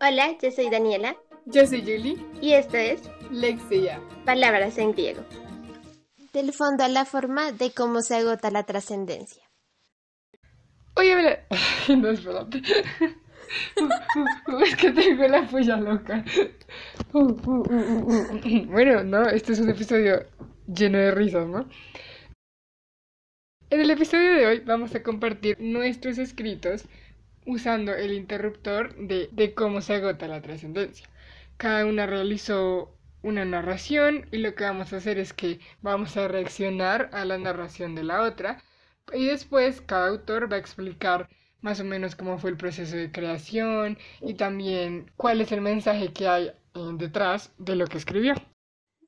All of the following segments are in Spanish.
Hola, yo soy Daniela. Yo soy Julie. Y esto es Lexia. Palabras en griego. Del fondo a la forma de cómo se agota la trascendencia. Oye, habla... no, espérate. es que tengo la polla loca. bueno, no, este es un episodio lleno de risas, ¿no? En el episodio de hoy vamos a compartir nuestros escritos usando el interruptor de, de cómo se agota la trascendencia. Cada una realizó una narración y lo que vamos a hacer es que vamos a reaccionar a la narración de la otra y después cada autor va a explicar más o menos cómo fue el proceso de creación y también cuál es el mensaje que hay eh, detrás de lo que escribió.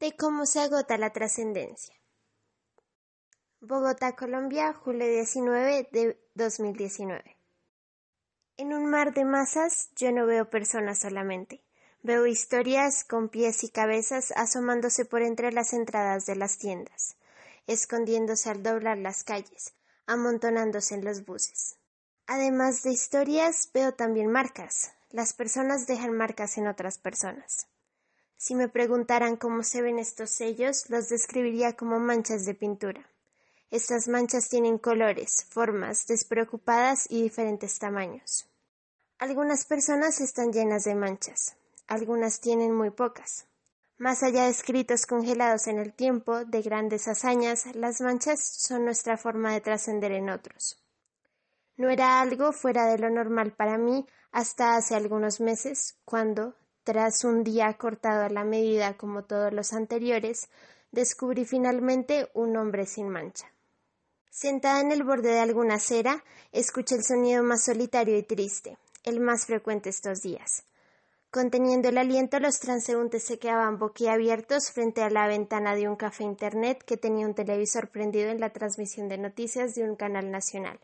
De cómo se agota la trascendencia. Bogotá, Colombia, julio 19 de 2019. En un mar de masas yo no veo personas solamente. Veo historias con pies y cabezas asomándose por entre las entradas de las tiendas, escondiéndose al doblar las calles, amontonándose en los buses. Además de historias, veo también marcas. Las personas dejan marcas en otras personas. Si me preguntaran cómo se ven estos sellos, los describiría como manchas de pintura. Estas manchas tienen colores, formas, despreocupadas y diferentes tamaños. Algunas personas están llenas de manchas, algunas tienen muy pocas. Más allá de escritos congelados en el tiempo, de grandes hazañas, las manchas son nuestra forma de trascender en otros. No era algo fuera de lo normal para mí hasta hace algunos meses, cuando, tras un día cortado a la medida como todos los anteriores, descubrí finalmente un hombre sin mancha. Sentada en el borde de alguna acera, escuché el sonido más solitario y triste, el más frecuente estos días. Conteniendo el aliento, los transeúntes se quedaban boquiabiertos frente a la ventana de un café internet que tenía un televisor prendido en la transmisión de noticias de un canal nacional.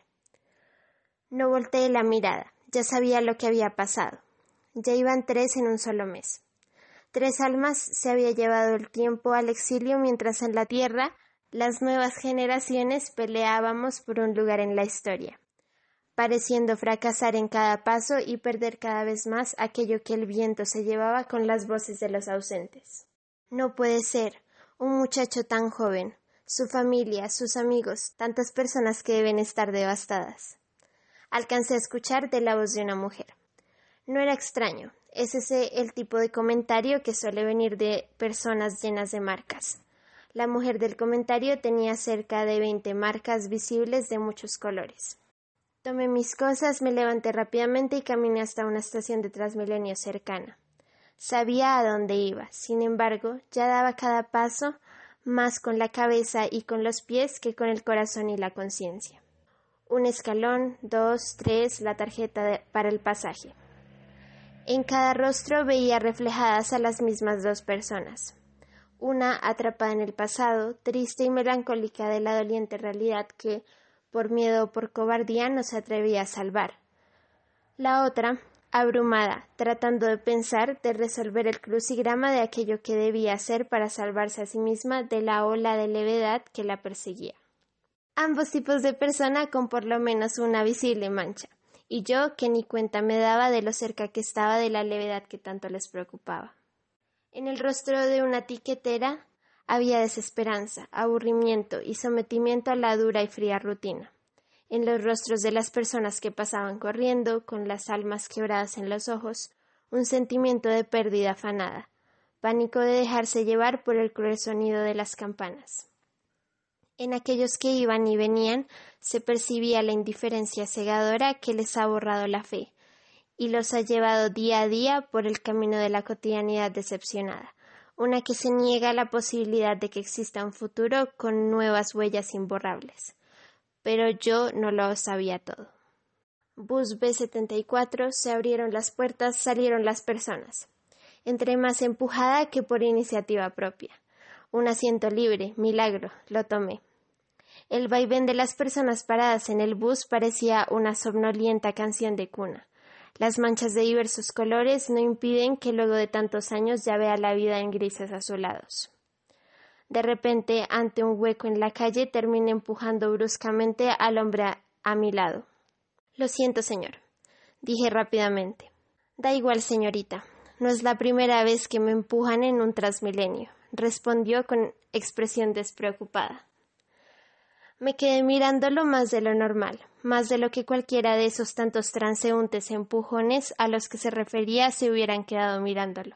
No volteé la mirada, ya sabía lo que había pasado. Ya iban tres en un solo mes. Tres almas se había llevado el tiempo al exilio mientras en la tierra las nuevas generaciones peleábamos por un lugar en la historia pareciendo fracasar en cada paso y perder cada vez más aquello que el viento se llevaba con las voces de los ausentes. No puede ser, un muchacho tan joven, su familia, sus amigos, tantas personas que deben estar devastadas. Alcancé a escuchar de la voz de una mujer. No era extraño, es ese el tipo de comentario que suele venir de personas llenas de marcas. La mujer del comentario tenía cerca de veinte marcas visibles de muchos colores. Tomé mis cosas, me levanté rápidamente y caminé hasta una estación de Transmilenio cercana. Sabía a dónde iba, sin embargo, ya daba cada paso más con la cabeza y con los pies que con el corazón y la conciencia. Un escalón, dos, tres, la tarjeta para el pasaje. En cada rostro veía reflejadas a las mismas dos personas. Una atrapada en el pasado, triste y melancólica de la doliente realidad que, por miedo o por cobardía no se atrevía a salvar. La otra, abrumada, tratando de pensar, de resolver el crucigrama de aquello que debía hacer para salvarse a sí misma de la ola de levedad que la perseguía. Ambos tipos de persona con por lo menos una visible mancha, y yo que ni cuenta me daba de lo cerca que estaba de la levedad que tanto les preocupaba. En el rostro de una tiquetera había desesperanza, aburrimiento y sometimiento a la dura y fría rutina. En los rostros de las personas que pasaban corriendo, con las almas quebradas en los ojos, un sentimiento de pérdida afanada, pánico de dejarse llevar por el cruel sonido de las campanas. En aquellos que iban y venían se percibía la indiferencia cegadora que les ha borrado la fe, y los ha llevado día a día por el camino de la cotidianidad decepcionada, una que se niega a la posibilidad de que exista un futuro con nuevas huellas imborrables. Pero yo no lo sabía todo. Bus B74 se abrieron las puertas, salieron las personas. Entré más empujada que por iniciativa propia. Un asiento libre, milagro, lo tomé. El vaivén de las personas paradas en el bus parecía una somnolienta canción de cuna. Las manchas de diversos colores no impiden que luego de tantos años ya vea la vida en grises azulados. De repente, ante un hueco en la calle, terminé empujando bruscamente al hombre a, mi lado. Lo siento, señor, dije rápidamente. Da igual, señorita. No es la primera vez que me empujan en un transmilenio, respondió con expresión despreocupada. Me quedé mirándolo más de lo normal, más de lo que cualquiera de esos tantos transeúntes empujones a los que se refería se hubieran quedado mirándolo.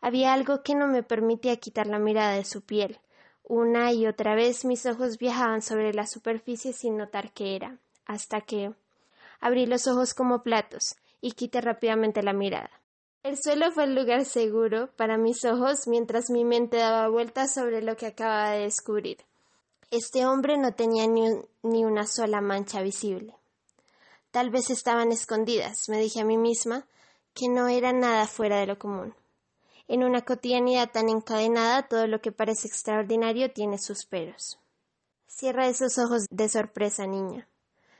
Había algo que no me permitía quitar la mirada de su piel. Una y otra vez mis ojos viajaban sobre la superficie sin notar qué era, hasta que abrí los ojos como platos y quité rápidamente la mirada. El suelo fue el lugar seguro para mis ojos mientras mi mente daba vueltas sobre lo que acababa de descubrir. Este hombre no tenía ni, ni, una sola mancha visible. Tal vez estaban escondidas, me dije a mí misma, que no era nada fuera de lo común. En una cotidianidad tan encadenada, todo lo que parece extraordinario tiene sus peros. Cierra esos ojos de sorpresa, niña.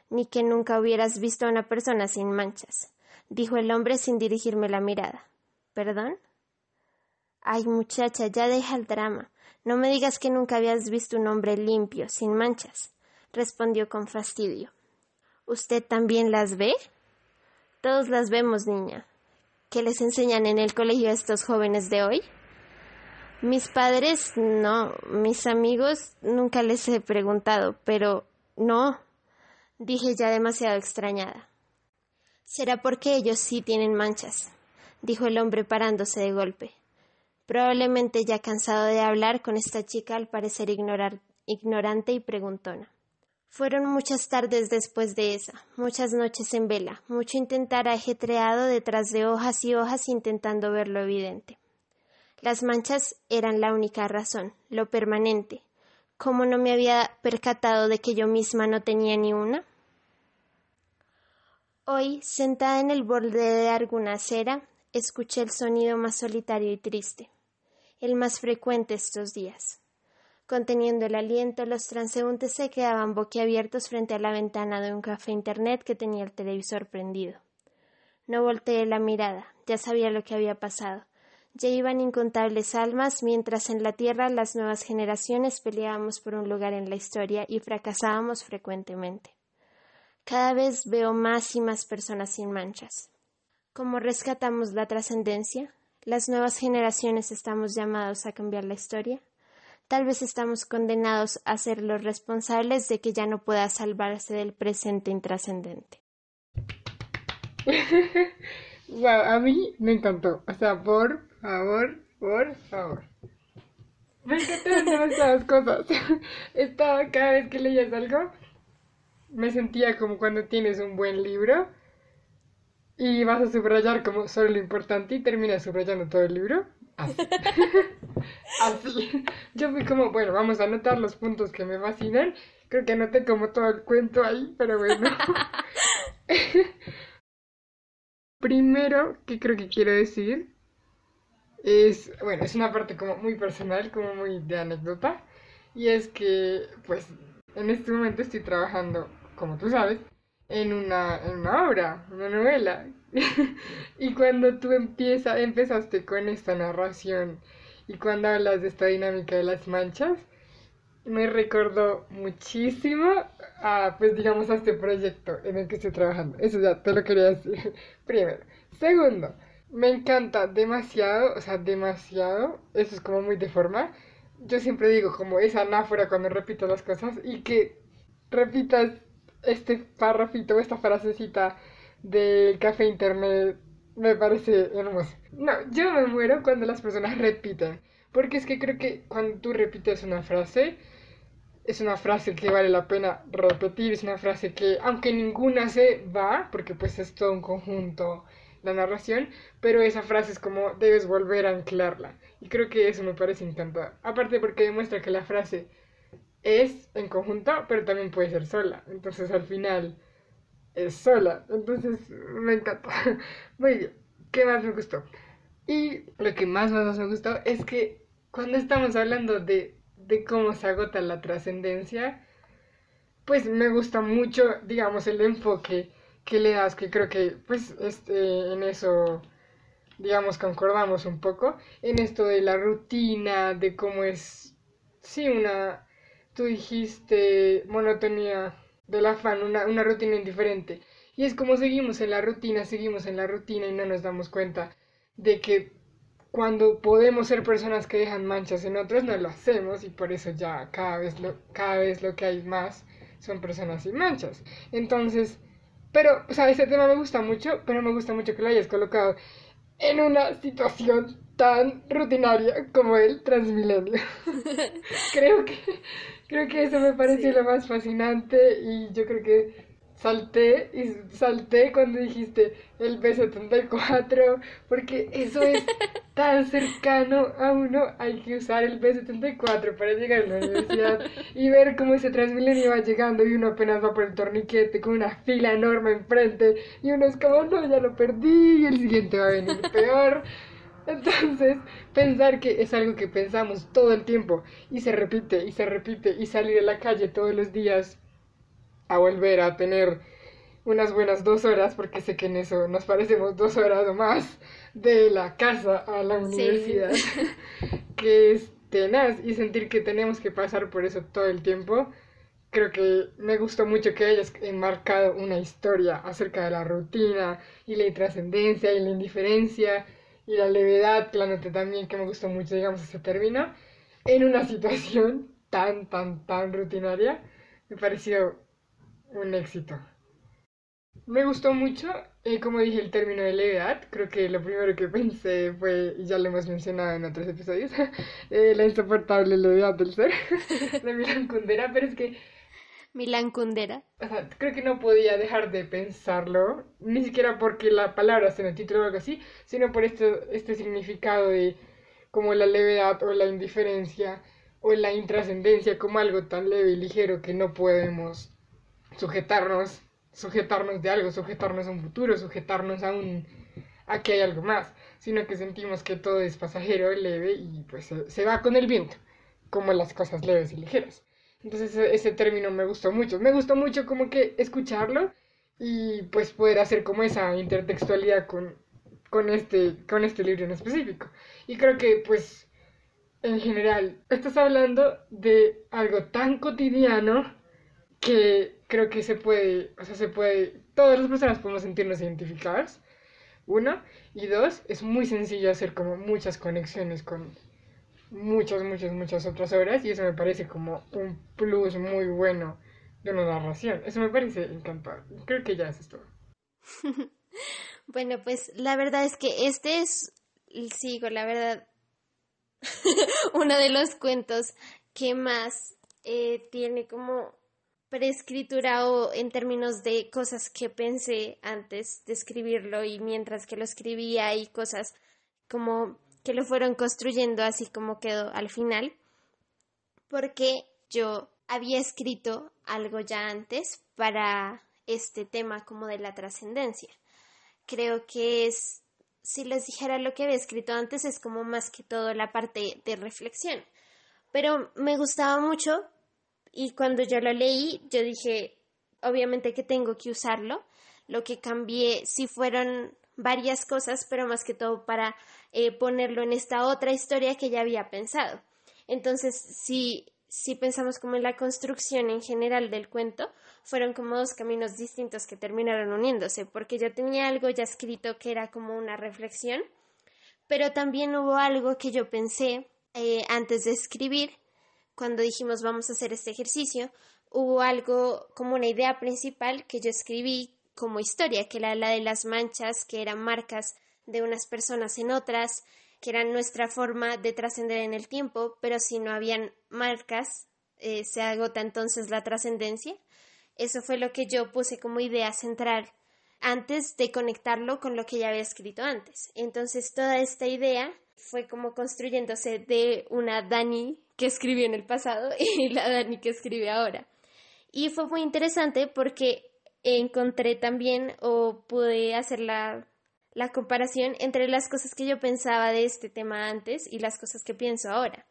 Ni que nunca hubieras visto a una persona sin manchas, dijo el hombre sin dirigirme la mirada. ¿Perdón? Ay, muchacha, ya deja el drama. No me digas que nunca habías visto un hombre limpio, sin manchas, respondió con fastidio. ¿Usted también las ve? Todos las vemos, niña. ¿Qué les enseñan en el colegio a estos jóvenes de hoy? Mis padres no, mis amigos nunca les he preguntado, pero no, dije ya demasiado extrañada. Será porque ellos sí tienen manchas, dijo el hombre parándose de golpe probablemente ya cansado de hablar con esta chica al parecer ignorante y preguntona. Fueron muchas tardes después de esa, muchas noches en vela, mucho intentar ajetreado detrás de hojas y hojas intentando ver lo evidente. Las manchas eran la única razón, lo permanente. ¿Cómo no me había percatado de que yo misma no tenía ni una? Hoy, sentada en el borde de alguna acera, escuché el sonido más solitario y triste el más frecuente estos días. Conteniendo el aliento, los transeúntes se quedaban boquiabiertos frente a la ventana de un café internet que tenía el televisor prendido. No volteé la mirada, ya sabía lo que había pasado. Ya iban incontables almas, mientras en la Tierra las nuevas generaciones peleábamos por un lugar en la historia y fracasábamos frecuentemente. Cada vez veo más y más personas sin manchas. ¿Cómo rescatamos la trascendencia? Las nuevas generaciones estamos llamados a cambiar la historia. Tal vez estamos condenados a ser los responsables de que ya no pueda salvarse del presente intrascendente. a mí me encantó. O sea, por favor, por favor. Me encantan demasiadas cosas. Estaba cada vez que leías algo, me sentía como cuando tienes un buen libro y vas a subrayar como solo lo importante y terminas subrayando todo el libro. Así. Así. Yo fui como, bueno, vamos a anotar los puntos que me fascinan. Creo que anoté como todo el cuento ahí, pero bueno. Primero que creo que quiero decir es, bueno, es una parte como muy personal, como muy de anécdota. Y es que, pues, en este momento estoy trabajando, como tú sabes, en una, en una obra, una novela. y cuando tú empieza, empezaste con esta narración y cuando hablas de esta dinámica de las manchas, me recordó muchísimo a, pues digamos, a este proyecto en el que estoy trabajando. Eso ya te lo quería decir primero. Segundo, me encanta demasiado, o sea, demasiado, eso es como muy de forma. Yo siempre digo como esa anáfora cuando repito las cosas y que repitas este párrafito, esta frasecita del café internet me parece hermoso. No, yo me muero cuando las personas repiten, porque es que creo que cuando tú repites una frase, es una frase que vale la pena repetir, es una frase que, aunque ninguna se va, porque pues es todo un conjunto la narración, pero esa frase es como debes volver a anclarla. Y creo que eso me parece encantador. Aparte porque demuestra que la frase es en conjunto, pero también puede ser sola. Entonces al final es sola. Entonces me encanta. Muy bien. ¿Qué más me gustó? Y lo que más, más me gustó es que cuando estamos hablando de, de cómo se agota la trascendencia, pues me gusta mucho, digamos, el enfoque que le das, que creo que pues este, en eso, digamos, concordamos un poco, en esto de la rutina, de cómo es, sí, una tú dijiste monotonía del afán, una, una rutina indiferente. Y es como seguimos en la rutina, seguimos en la rutina y no nos damos cuenta de que cuando podemos ser personas que dejan manchas en otros, no lo hacemos y por eso ya cada vez lo, cada vez lo que hay más son personas sin manchas. Entonces, pero, o sea, ese tema me gusta mucho, pero me gusta mucho que lo hayas colocado en una situación tan rutinaria como el Transmilenio. creo que creo que eso me pareció lo más fascinante y yo creo que salté y salté cuando dijiste el B74 porque eso es tan cercano a uno hay que usar el B74 para llegar a la universidad y ver cómo ese Transmilenio va llegando y uno apenas va por el torniquete con una fila enorme enfrente y uno es como no ya lo perdí y el siguiente va a venir peor entonces, pensar que es algo que pensamos todo el tiempo y se repite y se repite y salir a la calle todos los días a volver a tener unas buenas dos horas, porque sé que en eso nos parecemos dos horas o más de la casa a la universidad, que es tenaz y sentir que tenemos que pasar por eso todo el tiempo. Creo que me gustó mucho que hayas enmarcado una historia acerca de la rutina y la intrascendencia y la indiferencia y la levedad, la noté también que me gustó mucho, digamos, ese término, en una situación tan, tan, tan rutinaria, me pareció un éxito. Me gustó mucho, eh, como dije, el término de levedad. Creo que lo primero que pensé fue, y ya lo hemos mencionado en otros episodios, eh, la insoportable levedad del ser de Milan Kundera, pero es que Milan Kundera. O sea, creo que no podía dejar de pensarlo, ni siquiera porque la palabra se en el título o algo así, sino por este, este significado de como la levedad o la indiferencia o la intrascendencia como algo tan leve y ligero que no podemos sujetarnos, sujetarnos de algo, sujetarnos a un futuro, sujetarnos a un a que hay algo más, sino que sentimos que todo es pasajero, leve y pues se, se va con el viento, como las cosas leves y ligeras. Entonces ese, término me gustó mucho. Me gustó mucho como que escucharlo y pues poder hacer como esa intertextualidad con, con, este, con este libro en específico. Y creo que pues en general estás hablando de algo tan cotidiano que creo que se puede, o sea, se puede, todas las personas podemos sentirnos identificadas. Uno, y dos, es muy sencillo hacer como muchas conexiones con, muchas, muchas, muchas otras obras y eso me parece como un plus muy bueno de una narración. Eso me parece encantador. Creo que ya es esto. bueno, pues la verdad es que este es, sigo, la verdad, uno de los cuentos que más eh, tiene como preescritura o en términos de cosas que pensé antes de escribirlo y mientras que lo escribía y cosas como que lo fueron construyendo así como quedó al final, porque yo había escrito algo ya antes para este tema como de la trascendencia. Creo que es, si les dijera lo que había escrito antes, es como más que todo la parte de reflexión. Pero me gustaba mucho y cuando yo lo leí, yo dije, obviamente que tengo que usarlo. Lo que cambié sí fueron varias cosas, pero más que todo para eh, ponerlo en esta otra historia que ya había pensado. Entonces, si, si pensamos como en la construcción en general del cuento, fueron como dos caminos distintos que terminaron uniéndose, porque yo tenía algo ya escrito que era como una reflexión, pero también hubo algo que yo pensé eh, antes de escribir, cuando dijimos vamos a hacer este ejercicio, hubo algo como una idea principal que yo escribí como historia, que era la de las manchas, que eran marcas de unas personas en otras, que eran nuestra forma de trascender en el tiempo, pero si no habían marcas, eh, se agota entonces la trascendencia. Eso fue lo que yo puse como idea central antes de conectarlo con lo que ya había escrito antes. Entonces toda esta idea fue como construyéndose de una Dani que escribió en el pasado y la Dani que escribe ahora. Y fue muy interesante porque encontré también o pude hacer la, la comparación entre las cosas que yo pensaba de este tema antes y las cosas que pienso ahora.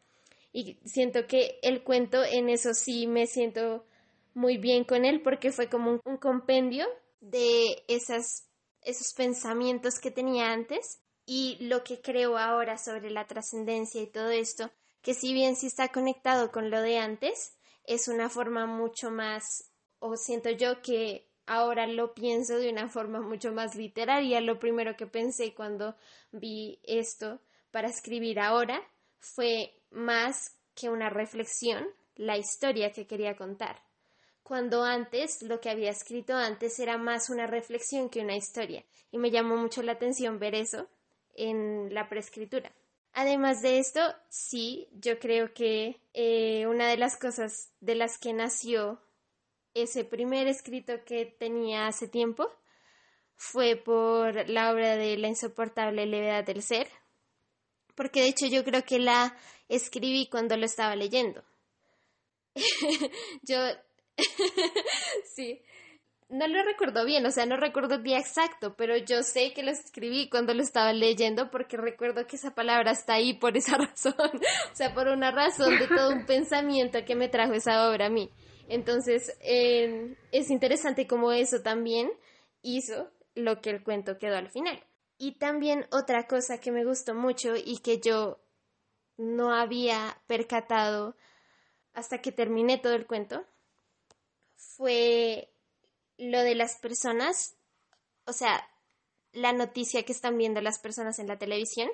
Y siento que el cuento en eso sí me siento muy bien con él porque fue como un, compendio de esas, esos pensamientos que tenía antes y lo que creo ahora sobre la trascendencia y todo esto, que si bien sí está conectado con lo de antes, es una forma mucho más, o siento yo que ahora lo pienso de una forma mucho más literaria. Lo primero que pensé cuando vi esto para escribir ahora fue más que una reflexión, la historia que quería contar. Cuando antes, lo que había escrito antes era más una reflexión que una historia, y me llamó mucho la atención ver eso en la preescritura. Además de esto, sí, yo creo que eh, una de las cosas de las que nació ese primer escrito que tenía hace tiempo fue por la obra de La insoportable levedad del ser, porque de hecho yo creo que la escribí cuando lo estaba leyendo. yo, sí, no lo recuerdo bien, o sea, no recuerdo el día exacto, pero yo sé que lo escribí cuando lo estaba leyendo porque recuerdo que esa palabra está ahí por esa razón, o sea, por una razón de todo un pensamiento que me trajo esa obra a mí. Entonces, eh, es interesante cómo eso también hizo lo que el cuento quedó al final. Y también otra cosa que me gustó mucho y que yo no había percatado hasta que terminé todo el cuento fue lo de las personas, o sea, la noticia que están viendo las personas en la televisión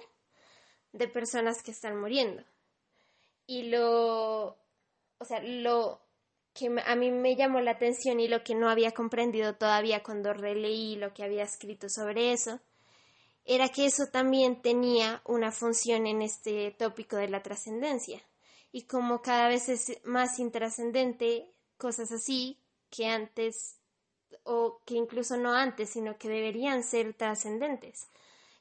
de personas que están muriendo. Y lo, o sea, lo que a mí me llamó la atención y lo que no había comprendido todavía cuando releí lo que había escrito sobre eso, era que eso también tenía una función en este tópico de la trascendencia. Y como cada vez es más intrascendente, cosas así que antes o que incluso no antes, sino que deberían ser trascendentes.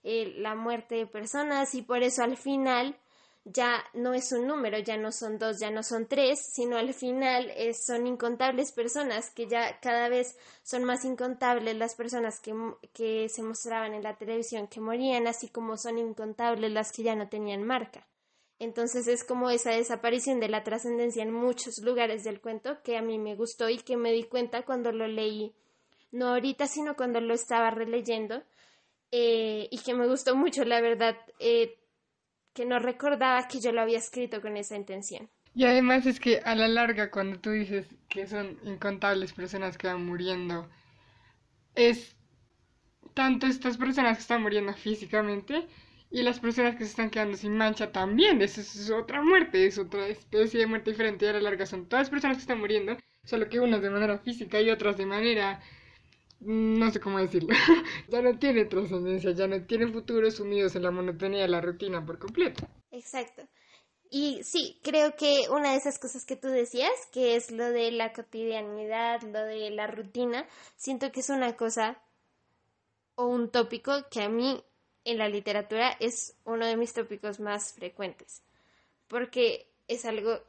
Eh, la muerte de personas y por eso al final ya no es un número, ya no son dos, ya no son tres, sino al final son incontables personas, que ya cada vez son más incontables las personas que, que se mostraban en la televisión que morían, así como son incontables las que ya no tenían marca. Entonces es como esa desaparición de la trascendencia en muchos lugares del cuento que a mí me gustó y que me di cuenta cuando lo leí, no ahorita, sino cuando lo estaba releyendo, eh, y que me gustó mucho, la verdad, eh, que no recordaba que yo lo había escrito con esa intención. Y además es que a la larga, cuando tú dices que son incontables personas que van muriendo, es tanto estas personas que están muriendo físicamente, y las personas que se están quedando sin mancha también. Eso es otra muerte, es otra especie de muerte diferente. Y a la larga son todas personas que están muriendo, solo que unas de manera física y otras de manera. No sé cómo decirlo. ya no tiene trascendencia, ya no tienen futuro sumidos en la monotonía de la rutina por completo. Exacto. Y sí, creo que una de esas cosas que tú decías, que es lo de la cotidianidad, lo de la rutina, siento que es una cosa o un tópico que a mí en la literatura es uno de mis tópicos más frecuentes, porque es algo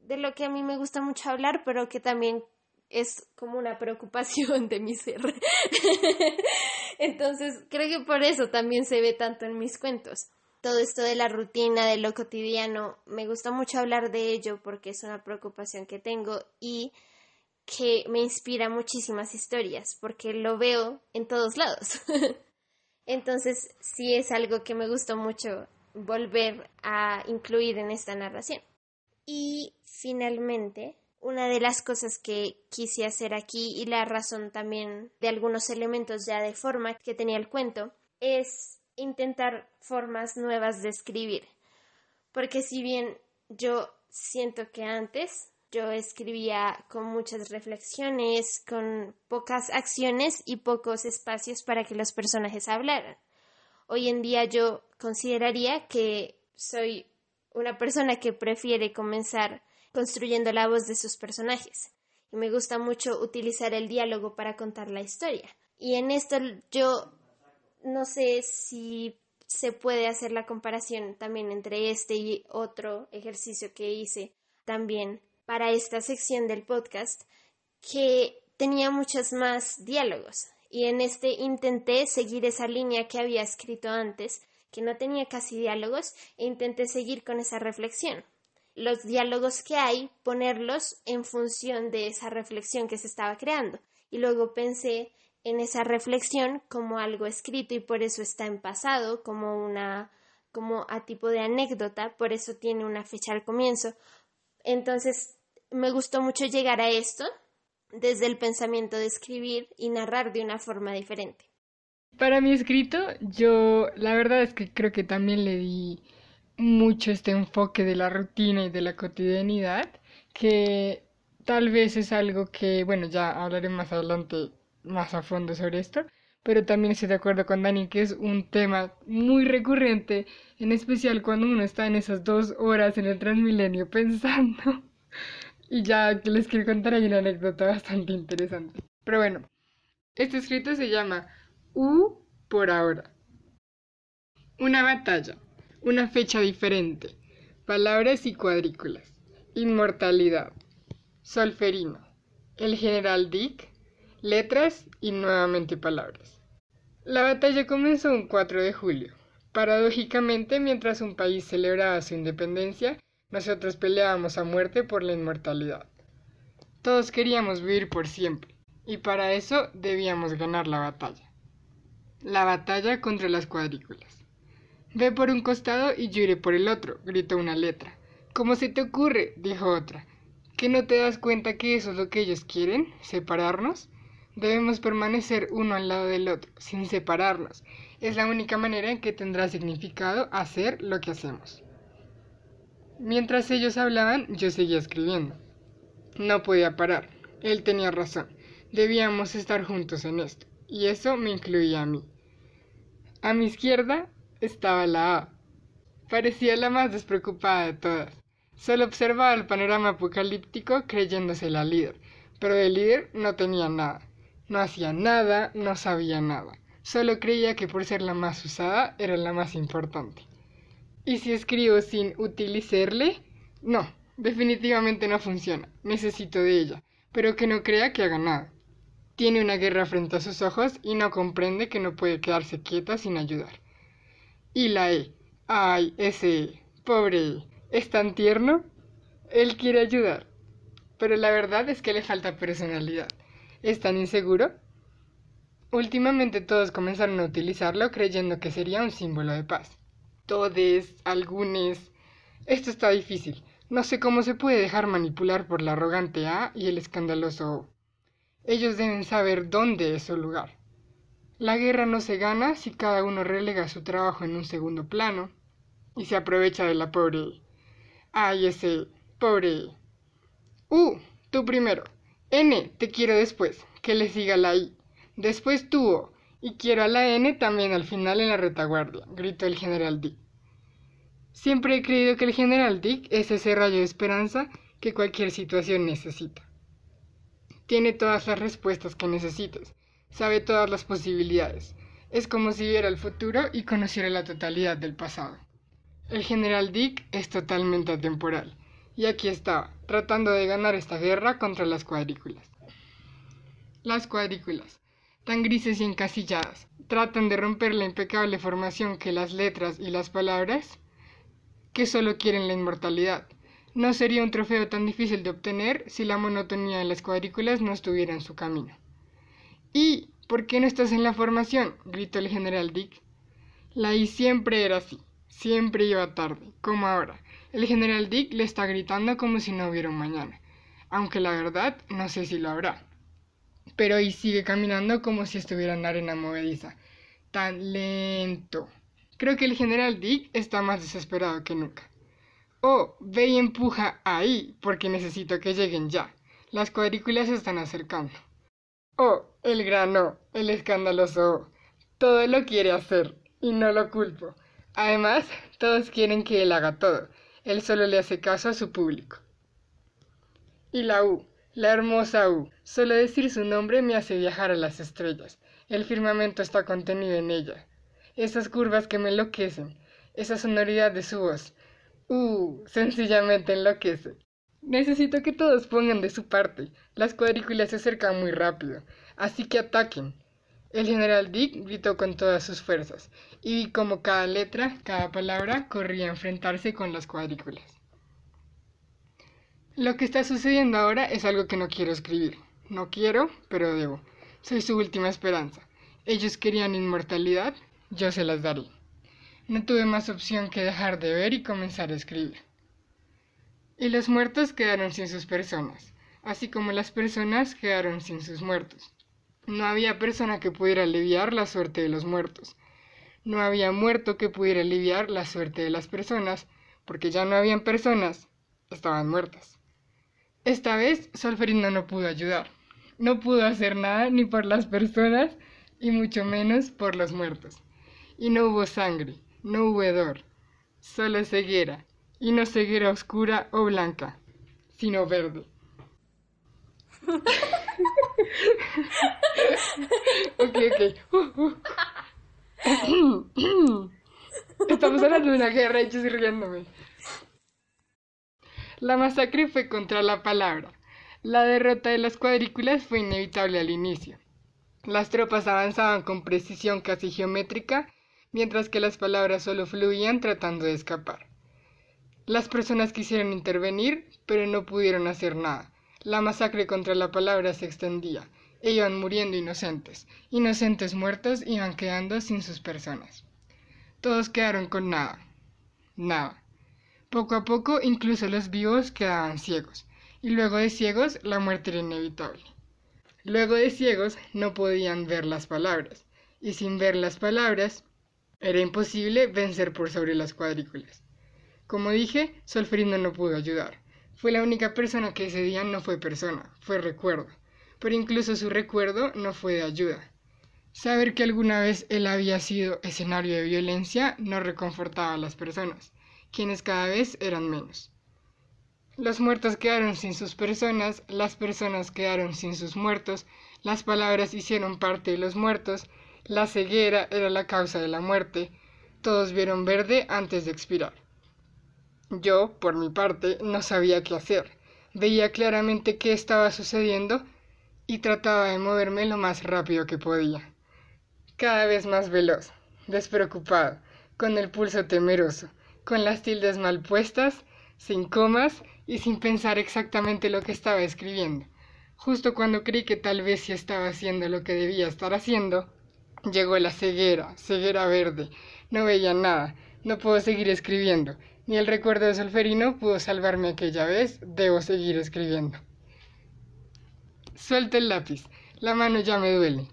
de lo que a mí me gusta mucho hablar, pero que también es como una preocupación de mi ser. Entonces, creo que por eso también se ve tanto en mis cuentos. Todo esto de la rutina, de lo cotidiano, me gusta mucho hablar de ello porque es una preocupación que tengo y que me inspira muchísimas historias, porque lo veo en todos lados. Entonces sí es algo que me gustó mucho volver a incluir en esta narración. Y finalmente, una de las cosas que quise hacer aquí y la razón también de algunos elementos ya de forma que tenía el cuento es intentar formas nuevas de escribir. Porque si bien yo siento que antes yo escribía con muchas reflexiones, con pocas acciones y pocos espacios para que los personajes hablaran. Hoy en día yo consideraría que soy una persona que prefiere comenzar construyendo la voz de sus personajes y me gusta mucho utilizar el diálogo para contar la historia. Y en esto yo no sé si se puede hacer la comparación también entre este y otro ejercicio que hice también para esta sección del podcast que tenía muchos más diálogos y en este intenté seguir esa línea que había escrito antes, que no tenía casi diálogos, e intenté seguir con esa reflexión. Los diálogos que hay, ponerlos en función de esa reflexión que se estaba creando. Y luego pensé en esa reflexión como algo escrito y por eso está en pasado, como una como a tipo de anécdota, por eso tiene una fecha al comienzo, entonces, me gustó mucho llegar a esto, desde el pensamiento de escribir y narrar de una forma diferente. Para mi escrito, yo la verdad es que creo que también le di mucho este enfoque de la rutina y de la cotidianidad, que tal vez es algo que, bueno, ya hablaré más adelante más a fondo sobre esto, pero también estoy de acuerdo con Dani que es un tema muy recurrente, en especial cuando uno está en esas dos horas en el Transmilenio pensando. y ya que les quiero contar hay una anécdota bastante interesante. Pero bueno, este escrito se llama U por ahora. Una batalla, una fecha diferente, palabras y cuadrículas, inmortalidad, solferino, el general Dick, letras y nuevamente palabras. La batalla comenzó un 4 de julio. Paradójicamente, mientras un país celebraba su independencia, nosotros peleábamos a muerte por la inmortalidad. Todos queríamos vivir por siempre, y para eso debíamos ganar la batalla. La batalla contra las cuadrículas. Ve por un costado y yo iré por el otro, gritó una letra. ¿Cómo se te ocurre? dijo otra. ¿Que no te das cuenta que eso es lo que ellos quieren? ¿Separarnos? Debemos permanecer uno al lado del otro, sin separarnos. Es la única manera en que tendrá significado hacer lo que hacemos. Mientras ellos hablaban, yo seguía escribiendo. No podía parar. Él tenía razón. Debíamos estar juntos en esto. Y eso me incluía a mí. A mi izquierda estaba la A. Parecía la más despreocupada de todas. Solo observaba el panorama apocalíptico creyéndose la líder, pero de líder no tenía nada. No hacía nada, no sabía nada. Solo creía que por ser la más usada era la más importante. ¿Y si escribo sin utilizarle? No, definitivamente no funciona. Necesito de ella, pero que no crea que haga nada. Tiene una guerra frente a sus ojos y no comprende que no puede quedarse quieta sin ayudar. Y la E. Ay, ese. Pobre. Es tan tierno. Él quiere ayudar. Pero la verdad es que le falta personalidad es tan inseguro? Últimamente todos comenzaron a utilizarlo creyendo que sería un símbolo de paz. Todes, algunos. Esto está difícil. No sé cómo se puede dejar manipular por la arrogante A y el escandaloso O. Ellos deben saber dónde es su lugar. La guerra no se gana si cada uno relega su trabajo en un segundo plano y se aprovecha de la pobre. Ay, ese pobre. Uh, tú primero. N, te quiero después, que le siga la I. Después tuvo, y quiero a la N también al final en la retaguardia, gritó el general Dick. Siempre he creído que el general Dick es ese rayo de esperanza que cualquier situación necesita. Tiene todas las respuestas que necesitas, sabe todas las posibilidades. Es como si viera el futuro y conociera la totalidad del pasado. El general Dick es totalmente atemporal y aquí estaba, tratando de ganar esta guerra contra las cuadrículas. Las cuadrículas, tan grises y encasilladas, tratan de romper la impecable formación que las letras y las palabras, que solo quieren la inmortalidad. No sería un trofeo tan difícil de obtener si la monotonía de las cuadrículas no estuviera en su camino. ¿Y por qué no estás en la formación? gritó el general Dick. La I siempre era así, siempre iba tarde, como ahora. El general Dick le está gritando como si no hubiera un mañana, aunque la verdad no sé si lo habrá. Pero y sigue caminando como si estuviera en arena movediza, tan lento. Creo que el general Dick está más desesperado que nunca. Oh, ve y empuja ahí, porque necesito que lleguen ya. Las cuadrículas se están acercando. Oh, el grano, el escandaloso. Todo lo quiere hacer, y no lo culpo. Además, todos quieren que él haga todo. Él solo le hace caso a su público. Y la U, la hermosa U. Solo decir su nombre me hace viajar a las estrellas. El firmamento está contenido en ella. Esas curvas que me enloquecen. Esa sonoridad de su voz. Uh, sencillamente enloquece. Necesito que todos pongan de su parte. Las cuadrículas se acercan muy rápido. Así que ataquen. El general Dick gritó con todas sus fuerzas, y vi como cada letra, cada palabra, corría a enfrentarse con las cuadrículas. Lo que está sucediendo ahora es algo que no quiero escribir. No quiero, pero debo. Soy su última esperanza. Ellos querían inmortalidad, yo se las daré. No tuve más opción que dejar de ver y comenzar a escribir. Y los muertos quedaron sin sus personas. así como las personas quedaron sin sus muertos. No había persona que pudiera aliviar la suerte de los muertos. No había muerto que pudiera aliviar la suerte de las personas, porque ya no habían personas, estaban muertas. Esta vez Solferino no pudo ayudar. No pudo hacer nada ni por las personas y mucho menos por los muertos. Y no hubo sangre, no hubo hedor, solo ceguera, y no ceguera oscura o blanca, sino verde. ok, ok. Estamos hablando de una guerra y yo riéndome. La masacre fue contra la palabra. La derrota de las cuadrículas fue inevitable al inicio. Las tropas avanzaban con precisión casi geométrica, mientras que las palabras solo fluían tratando de escapar. Las personas quisieron intervenir, pero no pudieron hacer nada. La masacre contra la palabra se extendía, iban muriendo inocentes. Inocentes muertos iban quedando sin sus personas. Todos quedaron con nada. Nada. Poco a poco incluso los vivos quedaban ciegos, y luego de ciegos la muerte era inevitable. Luego de ciegos no podían ver las palabras, y sin ver las palabras era imposible vencer por sobre las cuadrículas. Como dije, Solferino no pudo ayudar. Fue la única persona que ese día no fue persona, fue recuerdo. Pero incluso su recuerdo no fue de ayuda. Saber que alguna vez él había sido escenario de violencia no reconfortaba a las personas, quienes cada vez eran menos. Los muertos quedaron sin sus personas, las personas quedaron sin sus muertos, las palabras hicieron parte de los muertos, la ceguera era la causa de la muerte, todos vieron verde antes de expirar. Yo, por mi parte, no sabía qué hacer. Veía claramente qué estaba sucediendo y trataba de moverme lo más rápido que podía cada vez más veloz, despreocupado, con el pulso temeroso, con las tildes mal puestas, sin comas y sin pensar exactamente lo que estaba escribiendo. Justo cuando creí que tal vez sí estaba haciendo lo que debía estar haciendo, llegó la ceguera, ceguera verde. No veía nada, no puedo seguir escribiendo. Ni el recuerdo de Solferino pudo salvarme aquella vez, debo seguir escribiendo. Suelto el lápiz, la mano ya me duele.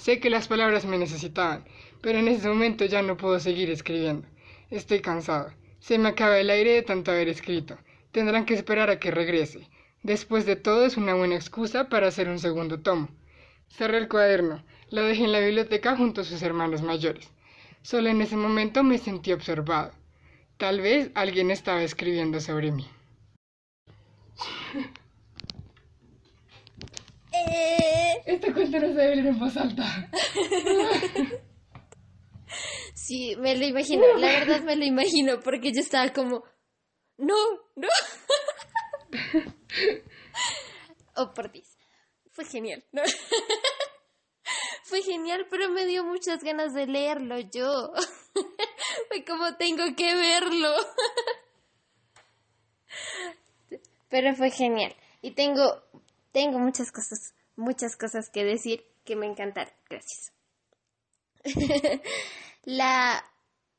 Sé que las palabras me necesitaban, pero en ese momento ya no puedo seguir escribiendo. Estoy cansado. Se me acaba el aire de tanto haber escrito. Tendrán que esperar a que regrese. Después de todo es una buena excusa para hacer un segundo tomo. Cerré el cuaderno, lo dejé en la biblioteca junto a sus hermanos mayores. Solo en ese momento me sentí observado. Tal vez alguien estaba escribiendo sobre mí. Eh. Este cuento no se debe leer en voz alta. Sí, me lo imagino, la verdad me lo imagino, porque yo estaba como, no, no. oh, por Dios. Fue genial, ¿no? Fue genial, pero me dio muchas ganas de leerlo yo. Fue como tengo que verlo. Pero fue genial. Y tengo, tengo muchas cosas, muchas cosas que decir que me encantaron. Gracias. la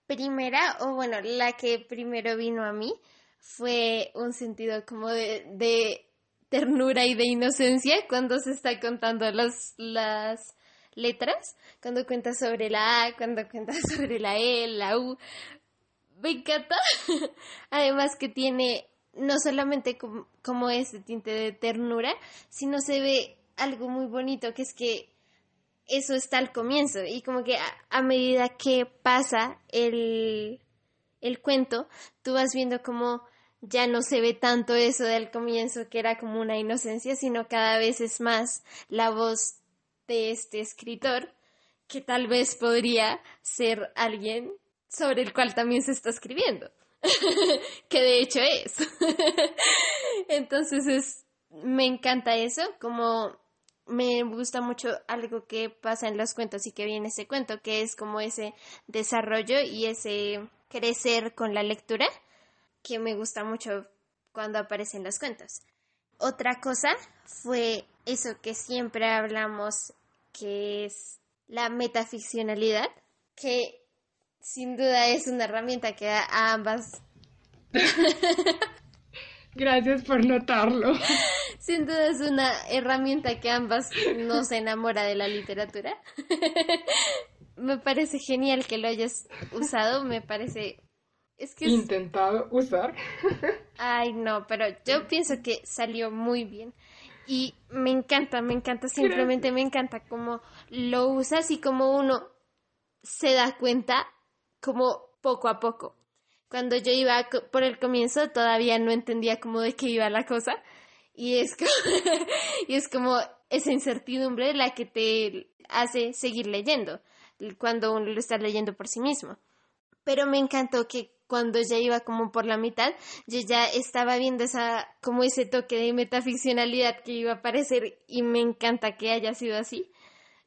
primera, o bueno, la que primero vino a mí, fue un sentido como de, de ternura y de inocencia cuando se está contando las, las letras, cuando cuenta sobre la A, cuando cuenta sobre la E, la U. Me encanta. Además que tiene no solamente como, como ese tinte de ternura, sino se ve algo muy bonito, que es que eso está al comienzo y como que a, a medida que pasa el, el cuento, tú vas viendo como ya no se ve tanto eso del comienzo que era como una inocencia, sino cada vez es más la voz de este escritor que tal vez podría ser alguien sobre el cual también se está escribiendo, que de hecho es. Entonces es, me encanta eso, como me gusta mucho algo que pasa en los cuentos y que viene ese cuento, que es como ese desarrollo y ese crecer con la lectura, que me gusta mucho cuando aparecen los cuentos. Otra cosa fue eso que siempre hablamos, que es la metaficcionalidad, que sin duda es una herramienta que a ambas Gracias por notarlo. Sin duda es una herramienta que ambas nos enamora de la literatura. me parece genial que lo hayas usado, me parece... Es que Intentado usar. Ay, no, pero yo pienso que salió muy bien. Y me encanta, me encanta, simplemente me encanta cómo lo usas y cómo uno se da cuenta como poco a poco. Cuando yo iba por el comienzo todavía no entendía cómo de qué iba la cosa y es como, y es como esa incertidumbre la que te hace seguir leyendo cuando uno lo está leyendo por sí mismo. Pero me encantó que cuando ya iba como por la mitad, yo ya estaba viendo esa, como ese toque de metaficcionalidad que iba a aparecer y me encanta que haya sido así.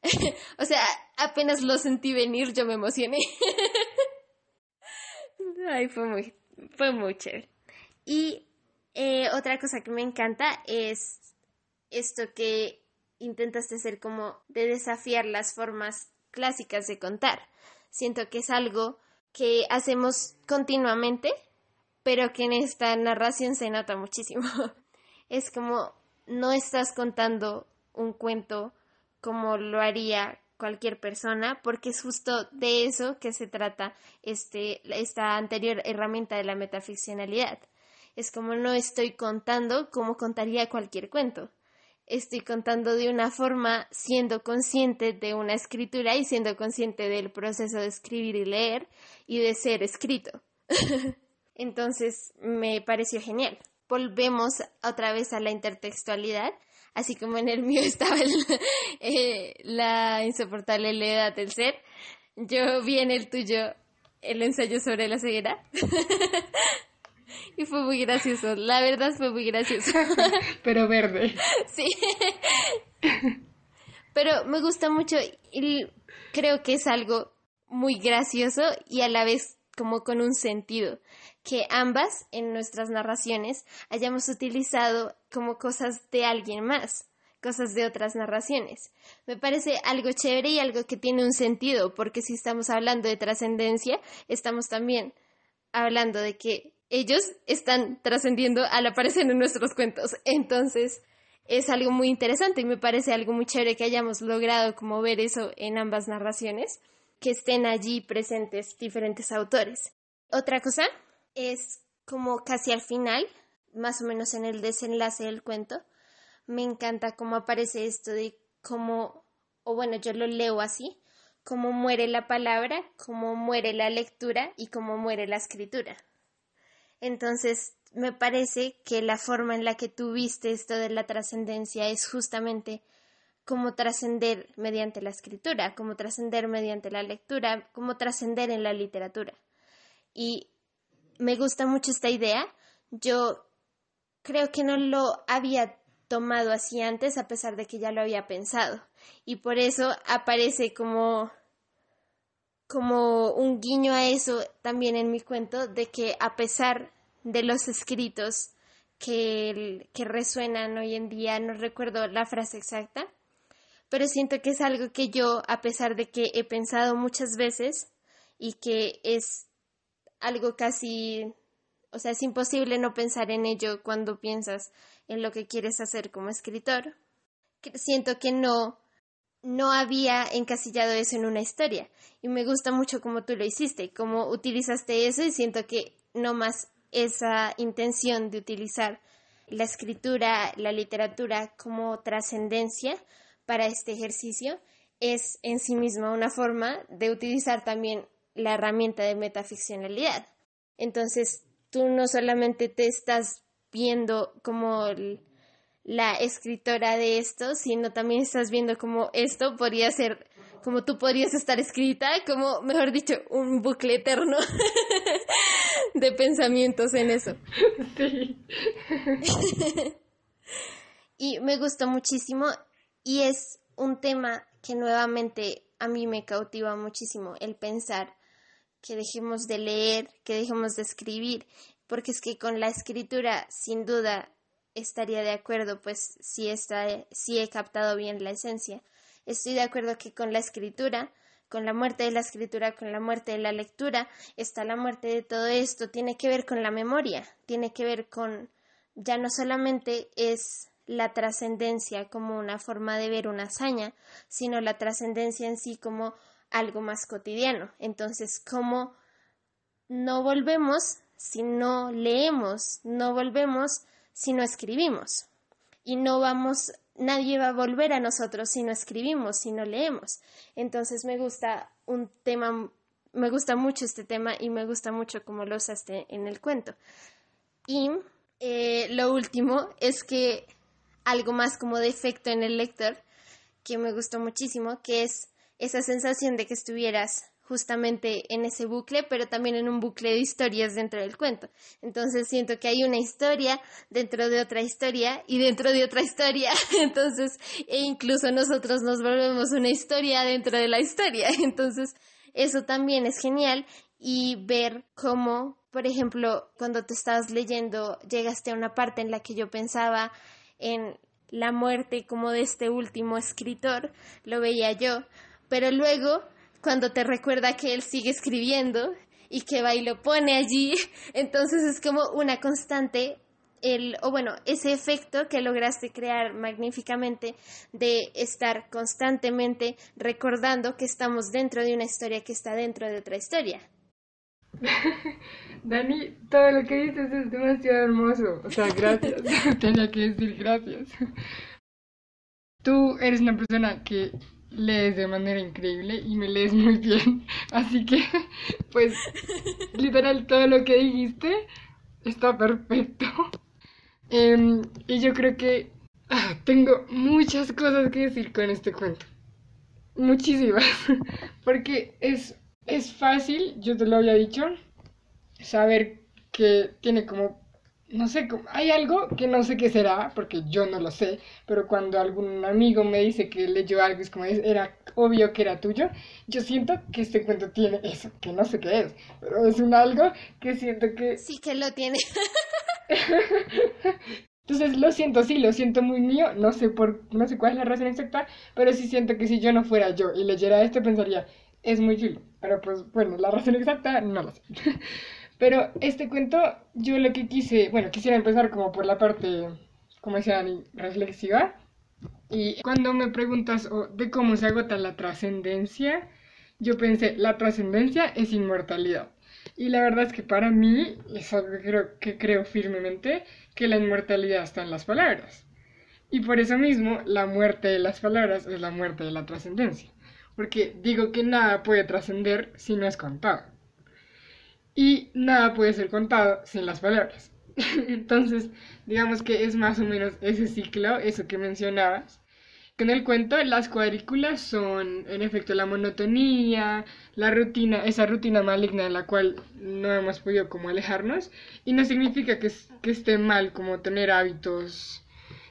o sea, apenas lo sentí venir, yo me emocioné. Ay, fue muy, fue muy chévere. Y eh, otra cosa que me encanta es esto que intentaste hacer como de desafiar las formas clásicas de contar. Siento que es algo que hacemos continuamente, pero que en esta narración se nota muchísimo. es como no estás contando un cuento como lo haría cualquier persona, porque es justo de eso que se trata este, esta anterior herramienta de la metaficcionalidad. Es como no estoy contando como contaría cualquier cuento estoy contando de una forma siendo consciente de una escritura y siendo consciente del proceso de escribir y leer y de ser escrito. Entonces me pareció genial. Volvemos otra vez a la intertextualidad, así como en el mío estaba eh, la insoportable levedad del ser. Yo vi en el tuyo el ensayo sobre la ceguera. Y fue muy gracioso, la verdad fue muy gracioso. Pero verde. Sí. Pero me gusta mucho y creo que es algo muy gracioso y a la vez como con un sentido, que ambas en nuestras narraciones hayamos utilizado como cosas de alguien más, cosas de otras narraciones. Me parece algo chévere y algo que tiene un sentido, porque si estamos hablando de trascendencia, estamos también hablando de que ellos están trascendiendo al aparecer en nuestros cuentos. Entonces, es algo muy interesante y me parece algo muy chévere que hayamos logrado como ver eso en ambas narraciones, que estén allí presentes diferentes autores. Otra cosa es como casi al final, más o menos en el desenlace del cuento, me encanta cómo aparece esto de cómo, o bueno, yo lo leo así, cómo muere la palabra, cómo muere la lectura y cómo muere la escritura. Entonces, me parece que la forma en la que tú viste esto de la trascendencia es justamente como trascender mediante la escritura, como trascender mediante la lectura, como trascender en la literatura. Y me gusta mucho esta idea. Yo creo que no lo había tomado así antes, a pesar de que ya lo había pensado. Y por eso aparece como como un guiño a eso también en mi cuento, de que a pesar de los escritos que, que resuenan hoy en día, no recuerdo la frase exacta, pero siento que es algo que yo, a pesar de que he pensado muchas veces y que es algo casi, o sea, es imposible no pensar en ello cuando piensas en lo que quieres hacer como escritor, siento que no no había encasillado eso en una historia. Y me gusta mucho cómo tú lo hiciste, cómo utilizaste eso y siento que no más esa intención de utilizar la escritura, la literatura como trascendencia para este ejercicio es en sí misma una forma de utilizar también la herramienta de metaficcionalidad. Entonces, tú no solamente te estás viendo como la escritora de esto, sino también estás viendo como esto podría ser, como tú podrías estar escrita, como, mejor dicho, un bucle eterno de pensamientos en eso. Sí. y me gustó muchísimo y es un tema que nuevamente a mí me cautiva muchísimo, el pensar que dejemos de leer, que dejemos de escribir, porque es que con la escritura, sin duda, estaría de acuerdo, pues si, está, si he captado bien la esencia. Estoy de acuerdo que con la escritura, con la muerte de la escritura, con la muerte de la lectura, está la muerte de todo esto, tiene que ver con la memoria, tiene que ver con, ya no solamente es la trascendencia como una forma de ver una hazaña, sino la trascendencia en sí como algo más cotidiano. Entonces, ¿cómo no volvemos si no leemos, no volvemos si no escribimos. Y no vamos, nadie va a volver a nosotros si no escribimos, si no leemos. Entonces me gusta un tema, me gusta mucho este tema y me gusta mucho cómo lo usaste en el cuento. Y eh, lo último es que algo más como defecto en el lector, que me gustó muchísimo, que es esa sensación de que estuvieras justamente en ese bucle, pero también en un bucle de historias dentro del cuento. Entonces siento que hay una historia dentro de otra historia y dentro de otra historia. Entonces, e incluso nosotros nos volvemos una historia dentro de la historia. Entonces, eso también es genial y ver cómo, por ejemplo, cuando te estabas leyendo, llegaste a una parte en la que yo pensaba en la muerte como de este último escritor, lo veía yo, pero luego cuando te recuerda que él sigue escribiendo y que va y lo pone allí. Entonces es como una constante, el, o bueno, ese efecto que lograste crear magníficamente de estar constantemente recordando que estamos dentro de una historia que está dentro de otra historia. Dani, todo lo que dices es demasiado hermoso. O sea, gracias. Tenía que decir gracias. Tú eres una persona que lees de manera increíble y me lees muy bien. Así que, pues, literal, todo lo que dijiste está perfecto. Em, y yo creo que ah, tengo muchas cosas que decir con este cuento. Muchísimas. Porque es, es fácil, yo te lo había dicho, saber que tiene como no sé, hay algo que no sé qué será, porque yo no lo sé, pero cuando algún amigo me dice que leyó algo, es como era obvio que era tuyo, yo siento que este cuento tiene eso, que no sé qué es, pero es un algo que siento que... Sí que lo tiene. Entonces lo siento, sí, lo siento muy mío, no sé por, no sé cuál es la razón exacta, pero sí siento que si yo no fuera yo y leyera esto pensaría, es muy chulo, pero pues bueno, la razón exacta no lo sé. Pero este cuento, yo lo que quise, bueno, quisiera empezar como por la parte, como decía reflexiva. Y cuando me preguntas de cómo se agota la trascendencia, yo pensé, la trascendencia es inmortalidad. Y la verdad es que para mí es algo creo, que creo firmemente, que la inmortalidad está en las palabras. Y por eso mismo, la muerte de las palabras es la muerte de la trascendencia. Porque digo que nada puede trascender si no es contado y nada puede ser contado sin las palabras. Entonces, digamos que es más o menos ese ciclo, eso que mencionabas. Que en el cuento las cuadrículas son en efecto la monotonía, la rutina, esa rutina maligna de la cual no hemos podido como alejarnos. Y no significa que, que esté mal como tener hábitos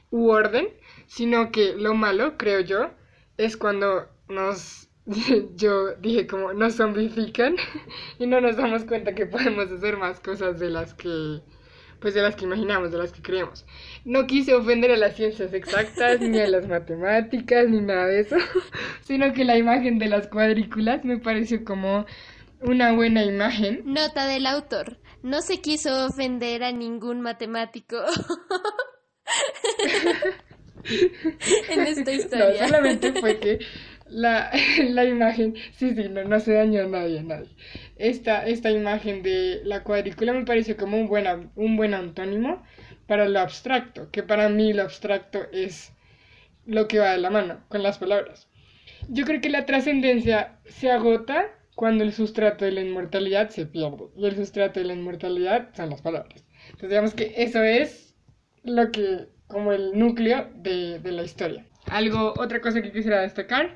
u orden, sino que lo malo, creo yo, es cuando nos yo dije como nos zombifican y no nos damos cuenta que podemos hacer más cosas de las que pues de las que imaginamos, de las que creemos. No quise ofender a las ciencias exactas, ni a las matemáticas, ni nada de eso, sino que la imagen de las cuadrículas me pareció como una buena imagen. Nota del autor. No se quiso ofender a ningún matemático. en esta historia. No, solamente fue que la, la imagen, sí, sí, no, no se dañó a nadie, nadie. Esta, esta imagen de la cuadrícula me parece como un buen, un buen antónimo para lo abstracto, que para mí lo abstracto es lo que va de la mano con las palabras. Yo creo que la trascendencia se agota cuando el sustrato de la inmortalidad se pierde. Y el sustrato de la inmortalidad son las palabras. Entonces digamos que eso es lo que, como el núcleo de, de la historia. Algo, otra cosa que quisiera destacar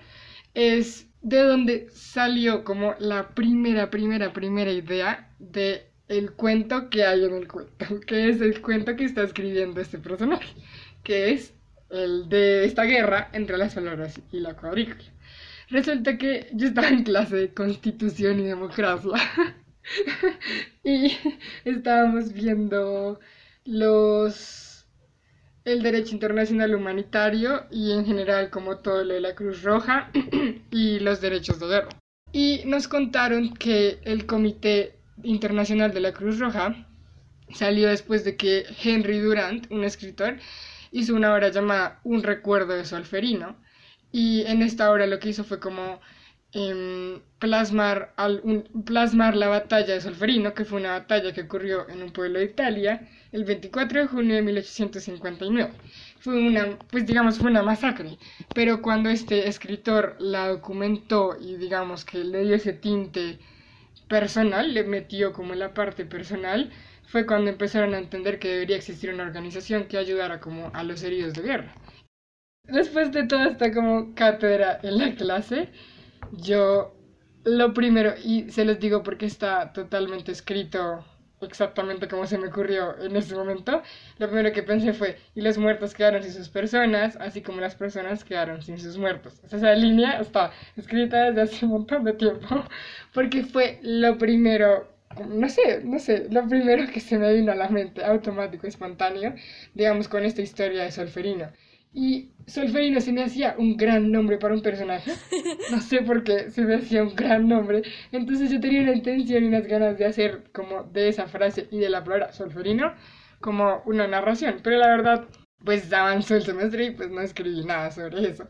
es de donde salió como la primera, primera, primera idea de el cuento que hay en el cuento, que es el cuento que está escribiendo este personaje, que es el de esta guerra entre las palabras y la cuadrícula. Resulta que yo estaba en clase de constitución y democracia y estábamos viendo los el derecho internacional humanitario y en general como todo lo de la Cruz Roja y los derechos de guerra. Y nos contaron que el Comité Internacional de la Cruz Roja salió después de que Henry Durant, un escritor, hizo una obra llamada Un recuerdo de Solferino. Y en esta obra lo que hizo fue como em, plasmar, plasmar la batalla de Solferino, que fue una batalla que ocurrió en un pueblo de Italia el 24 de junio de 1859. Fue una, pues digamos, fue una masacre, pero cuando este escritor la documentó y digamos que le dio ese tinte personal, le metió como la parte personal, fue cuando empezaron a entender que debería existir una organización que ayudara como a los heridos de guerra. Después de toda esta como cátedra en la clase, yo lo primero, y se los digo porque está totalmente escrito exactamente como se me ocurrió en ese momento, lo primero que pensé fue, y los muertos quedaron sin sus personas, así como las personas quedaron sin sus muertos. esa línea está escrita desde hace un montón de tiempo, porque fue lo primero, no sé, no sé, lo primero que se me vino a la mente, automático, espontáneo, digamos, con esta historia de Solferino. Y Solferino se me hacía un gran nombre para un personaje. No sé por qué se me hacía un gran nombre. Entonces yo tenía una intención y unas ganas de hacer como de esa frase y de la palabra Solferino como una narración. Pero la verdad, pues avanzó el semestre y pues no escribí nada sobre eso.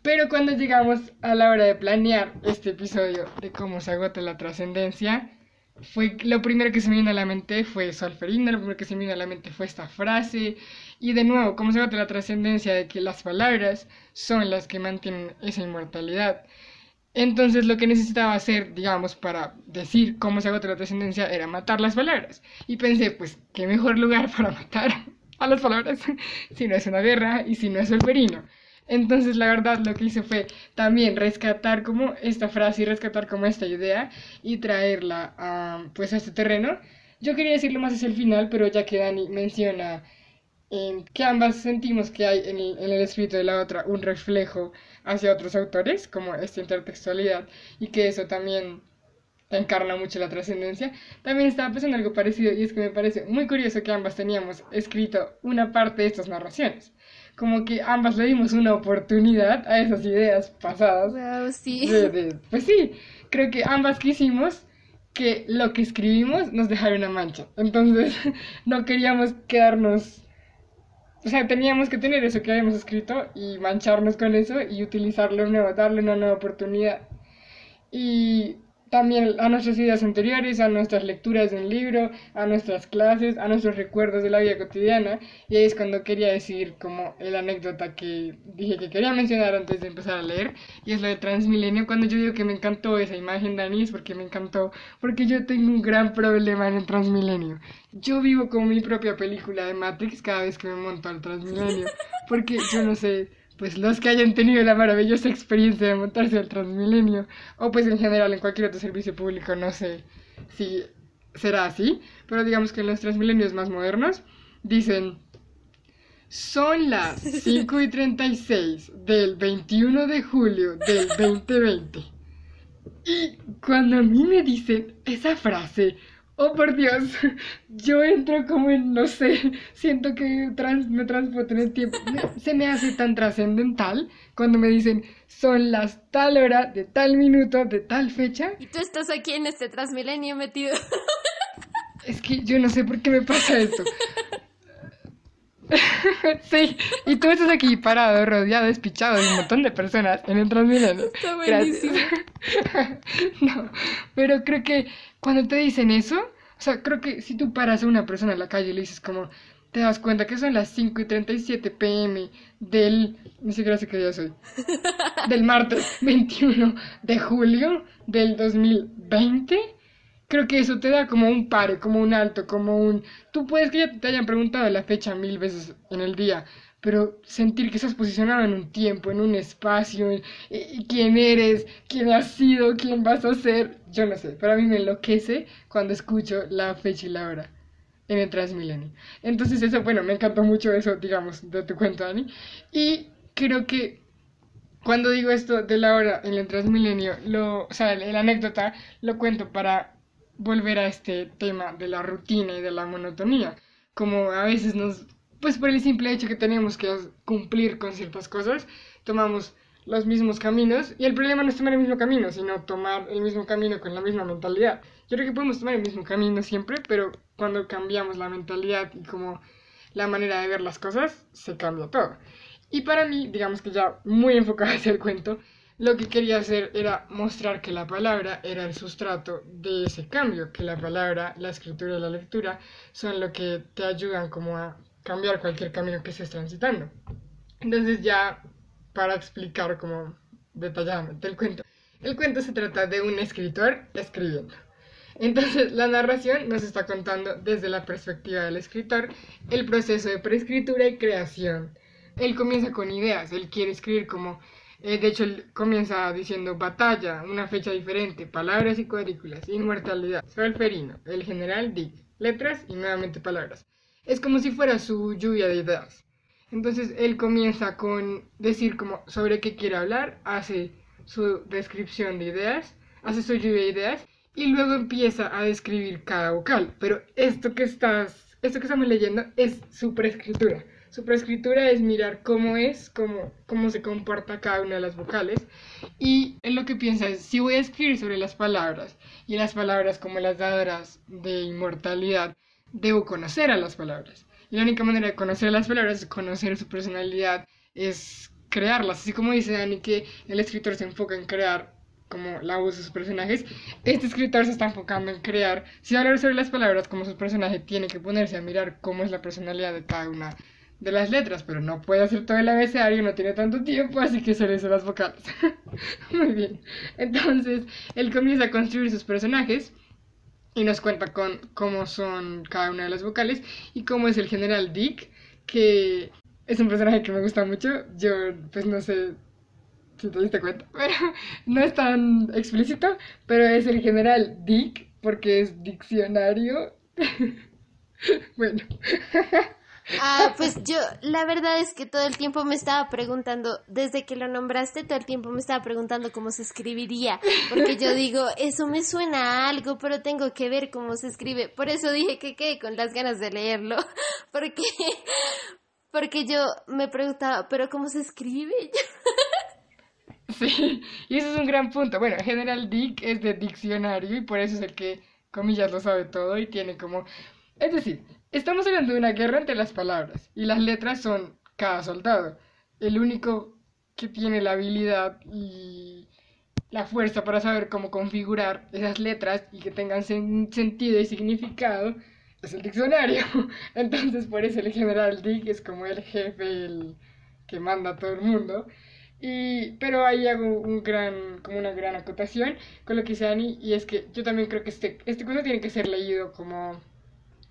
Pero cuando llegamos a la hora de planear este episodio de cómo se agota la trascendencia, fue lo primero que se me vino a la mente fue Solferino, lo primero que se me vino a la mente fue esta frase y de nuevo, cómo se agota la trascendencia de que las palabras son las que mantienen esa inmortalidad. Entonces lo que necesitaba hacer, digamos, para decir cómo se agota la trascendencia era matar las palabras. Y pensé, pues, qué mejor lugar para matar a las palabras si no es una guerra y si no es Solferino. Entonces, la verdad, lo que hice fue también rescatar como esta frase y rescatar como esta idea y traerla a, pues, a este terreno. Yo quería decirlo más hacia el final, pero ya que Dani menciona eh, que ambas sentimos que hay en el, en el escrito de la otra un reflejo hacia otros autores, como esta intertextualidad, y que eso también encarna mucho la trascendencia, también estaba pensando algo parecido y es que me parece muy curioso que ambas teníamos escrito una parte de estas narraciones como que ambas le dimos una oportunidad a esas ideas pasadas. Wow, sí. pues sí, creo que ambas quisimos que lo que escribimos nos dejara una mancha. Entonces, no queríamos quedarnos. O sea, teníamos que tener eso que habíamos escrito y mancharnos con eso y utilizarlo nuevo, darle una nueva oportunidad. Y también a nuestras ideas anteriores, a nuestras lecturas de un libro, a nuestras clases, a nuestros recuerdos de la vida cotidiana. Y ahí es cuando quería decir como el anécdota que dije que quería mencionar antes de empezar a leer. Y es lo de Transmilenio. Cuando yo digo que me encantó esa imagen, Dani, es porque me encantó. Porque yo tengo un gran problema en el Transmilenio. Yo vivo como mi propia película de Matrix cada vez que me monto al Transmilenio. Porque yo no sé pues los que hayan tenido la maravillosa experiencia de montarse al Transmilenio, o pues en general en cualquier otro servicio público, no sé si será así, pero digamos que en los Transmilenios más modernos dicen, son las 5 y 36 del 21 de julio del 2020. Y cuando a mí me dicen esa frase, Oh, por Dios, yo entro como en, no sé, siento que trans, me transporto en el tiempo. Se me hace tan trascendental cuando me dicen, son las tal hora, de tal minuto, de tal fecha. Y tú estás aquí en este transmilenio metido. Es que yo no sé por qué me pasa esto. sí, y tú estás aquí parado, rodeado, despichado de un montón de personas en el Transmilenio. Está buenísimo. no, pero creo que cuando te dicen eso, o sea, creo que si tú paras a una persona en la calle y le dices como, te das cuenta que son las 5 y 37 pm del, ni siquiera sé qué día soy, del martes 21 de julio del 2020 creo que eso te da como un pare, como un alto, como un... Tú puedes que ya te hayan preguntado la fecha mil veces en el día, pero sentir que estás posicionado en un tiempo, en un espacio, y, quién eres, quién has sido, quién vas a ser, yo no sé, pero a mí me enloquece cuando escucho la fecha y la hora en el Transmilenio. Entonces eso, bueno, me encantó mucho eso, digamos, de tu cuento, Dani. Y creo que cuando digo esto de la hora en el Transmilenio, lo, o sea, la anécdota lo cuento para volver a este tema de la rutina y de la monotonía. Como a veces nos, pues por el simple hecho que tenemos que cumplir con ciertas cosas, tomamos los mismos caminos y el problema no es tomar el mismo camino, sino tomar el mismo camino con la misma mentalidad. Yo creo que podemos tomar el mismo camino siempre, pero cuando cambiamos la mentalidad y como la manera de ver las cosas, se cambia todo. Y para mí, digamos que ya muy enfocado hacia el cuento, lo que quería hacer era mostrar que la palabra era el sustrato de ese cambio, que la palabra, la escritura y la lectura son lo que te ayudan como a cambiar cualquier camino que estés transitando. Entonces ya para explicar como detalladamente el cuento. El cuento se trata de un escritor escribiendo. Entonces la narración nos está contando desde la perspectiva del escritor el proceso de preescritura y creación. Él comienza con ideas, él quiere escribir como, eh, de hecho él comienza diciendo batalla, una fecha diferente, palabras y cuadrículas, inmortalidad, solferino, el general Dick, letras y nuevamente palabras. Es como si fuera su lluvia de ideas. Entonces él comienza con decir como sobre qué quiere hablar, hace su descripción de ideas, hace su lluvia de ideas y luego empieza a describir cada vocal. Pero esto que estás, esto que estamos leyendo es su preescritura. Su preescritura es mirar cómo es, cómo, cómo se comporta cada una de las vocales. Y él lo que piensa es, si voy a escribir sobre las palabras, y las palabras como las dadoras de inmortalidad, debo conocer a las palabras. Y la única manera de conocer a las palabras es conocer su personalidad, es crearlas. Así como dice Dani que el escritor se enfoca en crear como la voz de sus personajes, este escritor se está enfocando en crear, si hablar sobre las palabras como su personaje, tiene que ponerse a mirar cómo es la personalidad de cada una de las letras, pero no puede hacer todo el abecedario, no tiene tanto tiempo, así que solo hizo las vocales. Muy bien. Entonces, él comienza a construir sus personajes y nos cuenta con cómo son cada una de las vocales y cómo es el general Dick, que es un personaje que me gusta mucho. Yo, pues no sé si te diste cuenta, pero no es tan explícito, pero es el general Dick, porque es diccionario. bueno. Ah, pues yo, la verdad es que todo el tiempo me estaba preguntando, desde que lo nombraste, todo el tiempo me estaba preguntando cómo se escribiría, porque yo digo, eso me suena a algo, pero tengo que ver cómo se escribe. Por eso dije que quedé con las ganas de leerlo, porque, porque yo me preguntaba, ¿pero cómo se escribe? Sí, y eso es un gran punto. Bueno, General Dick es de diccionario y por eso es el que, comillas, lo sabe todo y tiene como... Es decir, estamos hablando de una guerra entre las palabras y las letras son cada soldado. El único que tiene la habilidad y la fuerza para saber cómo configurar esas letras y que tengan sentido y significado es el diccionario. Entonces por eso el general Dick es como el jefe, el que manda a todo el mundo. Y, pero ahí hago un gran, como una gran acotación con lo que dice Ani, y es que yo también creo que este, este curso tiene que ser leído como,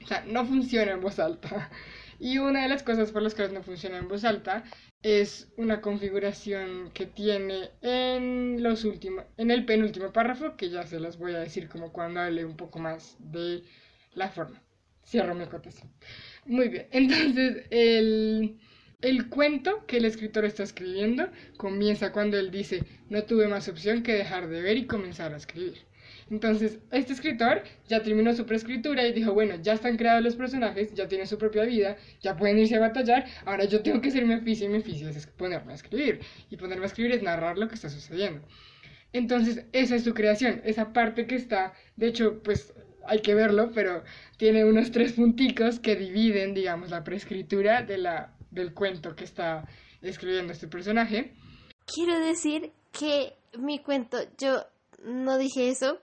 o sea, no funciona en voz alta. Y una de las cosas por las que no funciona en voz alta es una configuración que tiene en los últimos, en el penúltimo párrafo, que ya se las voy a decir como cuando hable un poco más de la forma. Cierro mi acotación. Muy bien, entonces el el cuento que el escritor está escribiendo comienza cuando él dice, no tuve más opción que dejar de ver y comenzar a escribir. Entonces, este escritor ya terminó su preescritura y dijo, bueno, ya están creados los personajes, ya tienen su propia vida, ya pueden irse a batallar, ahora yo tengo que ser mi oficio y mi oficio es ponerme a escribir. Y ponerme a escribir es narrar lo que está sucediendo. Entonces, esa es su creación, esa parte que está, de hecho, pues hay que verlo, pero tiene unos tres punticos que dividen, digamos, la preescritura de la del cuento que está escribiendo este personaje. Quiero decir que mi cuento, yo no dije eso,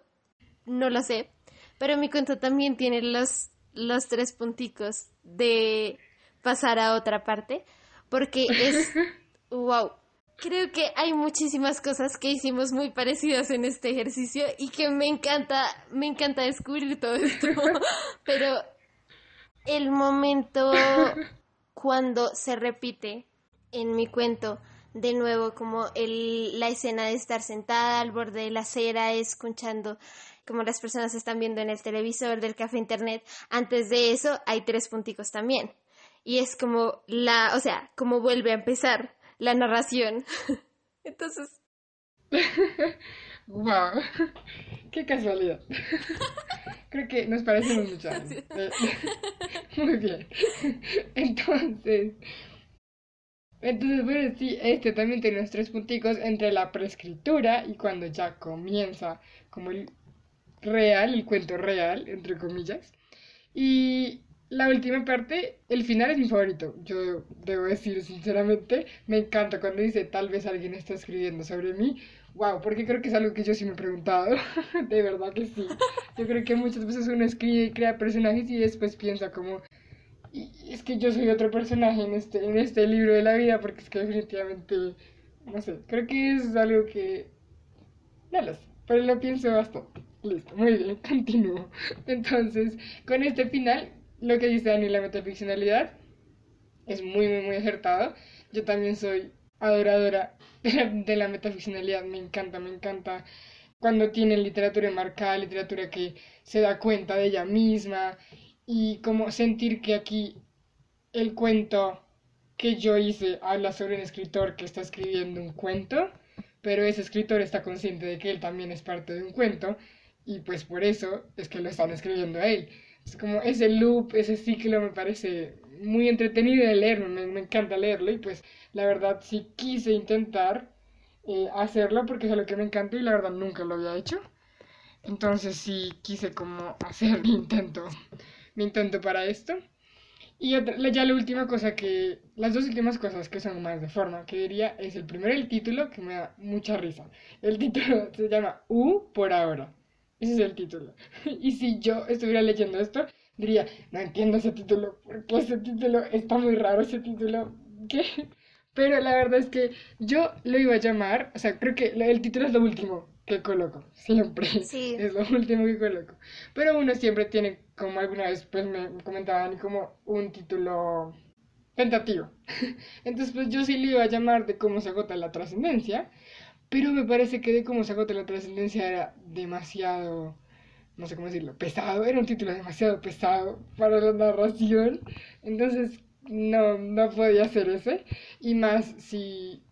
no lo sé, pero mi cuento también tiene los, los tres punticos de pasar a otra parte, porque es, wow, creo que hay muchísimas cosas que hicimos muy parecidas en este ejercicio y que me encanta, me encanta descubrir todo esto, pero el momento cuando se repite en mi cuento de nuevo como el, la escena de estar sentada al borde de la acera escuchando como las personas están viendo en el televisor del café internet. Antes de eso hay tres punticos también. Y es como la, o sea, como vuelve a empezar la narración. Entonces... ¡Wow! ¡Qué casualidad! Creo que nos parecemos mucho. Muy bien. Entonces, entonces, bueno, sí, este también tiene unos tres punticos entre la prescritura y cuando ya comienza como el real, el cuento real, entre comillas. Y la última parte, el final es mi favorito. Yo debo decir sinceramente, me encanta cuando dice tal vez alguien está escribiendo sobre mí. Wow, porque creo que es algo que yo sí me he preguntado. de verdad que sí. Yo creo que muchas veces uno escribe y crea personajes y después piensa como, y es que yo soy otro personaje en este, en este libro de la vida, porque es que definitivamente, no sé, creo que es algo que, no lo sé, pero lo pienso bastante. Listo, muy bien, continúo. Entonces, con este final, lo que dice Dani, la metaficcionalidad, es muy, muy, muy acertado. Yo también soy adoradora de la, metaficcionalidad, me encanta, me encanta cuando tiene literatura enmarcada, literatura que se da cuenta de ella misma y como sentir que aquí el cuento que yo hice habla sobre un escritor que está escribiendo un cuento, pero ese escritor está consciente de que él también es parte de un cuento y pues por eso es que lo están escribiendo a él. Es como ese loop, ese ciclo me parece muy entretenido de leerlo, me, me encanta leerlo y pues la verdad sí quise intentar eh, hacerlo porque es algo que me encanta y la verdad nunca lo había hecho. Entonces sí quise como hacer mi intento, mi intento para esto. Y ya la última cosa que, las dos últimas cosas que son más de forma, que diría, es el primero el título, que me da mucha risa. El título se llama U por ahora. Ese es el título. Y si yo estuviera leyendo esto, diría, no entiendo ese título, porque ese título está muy raro, ese título, ¿qué? Pero la verdad es que yo lo iba a llamar, o sea, creo que el título es lo último que coloco, siempre. Sí. Es lo último que coloco. Pero uno siempre tiene, como alguna vez pues me comentaban, como un título tentativo. Entonces pues yo sí le iba a llamar de cómo se agota la trascendencia, pero me parece que de cómo agota la trascendencia era demasiado, no sé cómo decirlo, pesado, era un título demasiado pesado para la narración. Entonces no, no podía hacer ese. Y más si,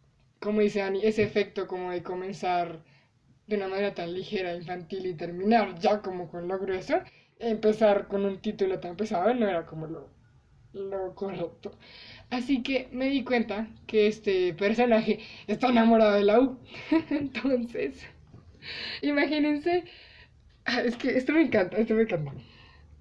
como dice Ani, ese efecto como de comenzar de una manera tan ligera, infantil y terminar ya como con lo grueso, empezar con un título tan pesado no era como lo, lo correcto. Así que me di cuenta que este personaje está enamorado de la U. Entonces, imagínense. Ah, es que esto me encanta, esto me encanta.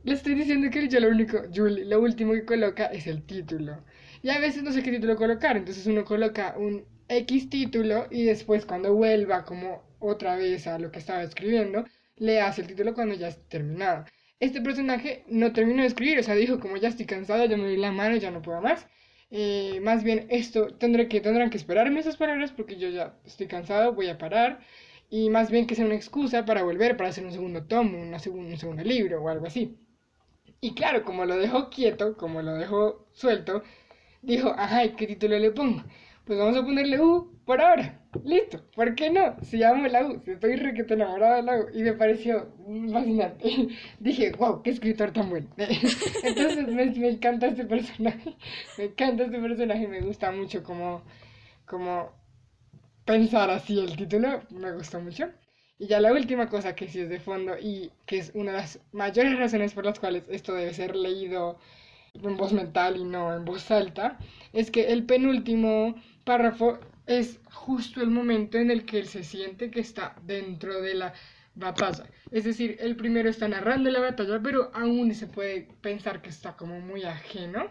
Le estoy diciendo que yo lo único, Julie, lo último que coloca es el título. Y a veces no sé qué título colocar, entonces uno coloca un X título y después cuando vuelva como otra vez a lo que estaba escribiendo, le hace el título cuando ya esté terminado. Este personaje no terminó de escribir, o sea, dijo como ya estoy cansado, ya me di la mano, ya no puedo más. Eh, más bien esto tendré que, tendrán que esperarme esas palabras porque yo ya estoy cansado, voy a parar. Y más bien que sea una excusa para volver, para hacer un segundo tomo, un segundo libro o algo así. Y claro, como lo dejó quieto, como lo dejó suelto, dijo, ajá, ¿qué título le pongo? Pues vamos a ponerle U por ahora. Listo, ¿por qué no? Se llama la U, estoy requete enamorado de la U. Y me pareció fascinante. Dije, wow, qué escritor tan bueno. Entonces me, encanta este personaje. Me encanta este personaje, me gusta mucho como, como pensar así el título. Me gusta mucho. Y ya la última cosa que sí es de fondo y que es una de las mayores razones por las cuales esto debe ser leído en voz mental y no en voz alta, es que el penúltimo párrafo es justo el momento en el que él se siente que está dentro de la batalla. Es decir, el primero está narrando la batalla, pero aún se puede pensar que está como muy ajeno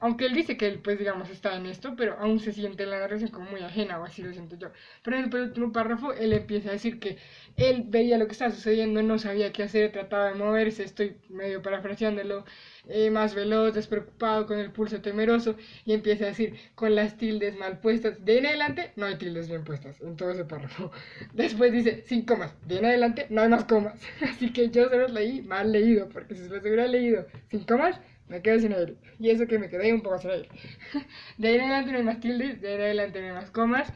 aunque él dice que él, pues, digamos, está en esto, pero aún se siente la narración como muy ajena, o así lo siento yo. Pero en el último párrafo, él empieza a decir que él veía lo que estaba sucediendo, no sabía qué hacer, trataba de moverse, estoy medio parafraseándolo, eh, más veloz, despreocupado, con el pulso temeroso, y empieza a decir, con las tildes mal puestas, de en adelante no hay tildes bien puestas, en todo ese párrafo. Después dice, sin comas, de en adelante no hay más comas. Así que yo se los leí mal leído, porque si se los hubiera leído sin comas, me quedo sin aire. Y eso que me quedé un poco sin aire. De ahí en adelante no hay más tildes, de ahí en adelante no hay más comas.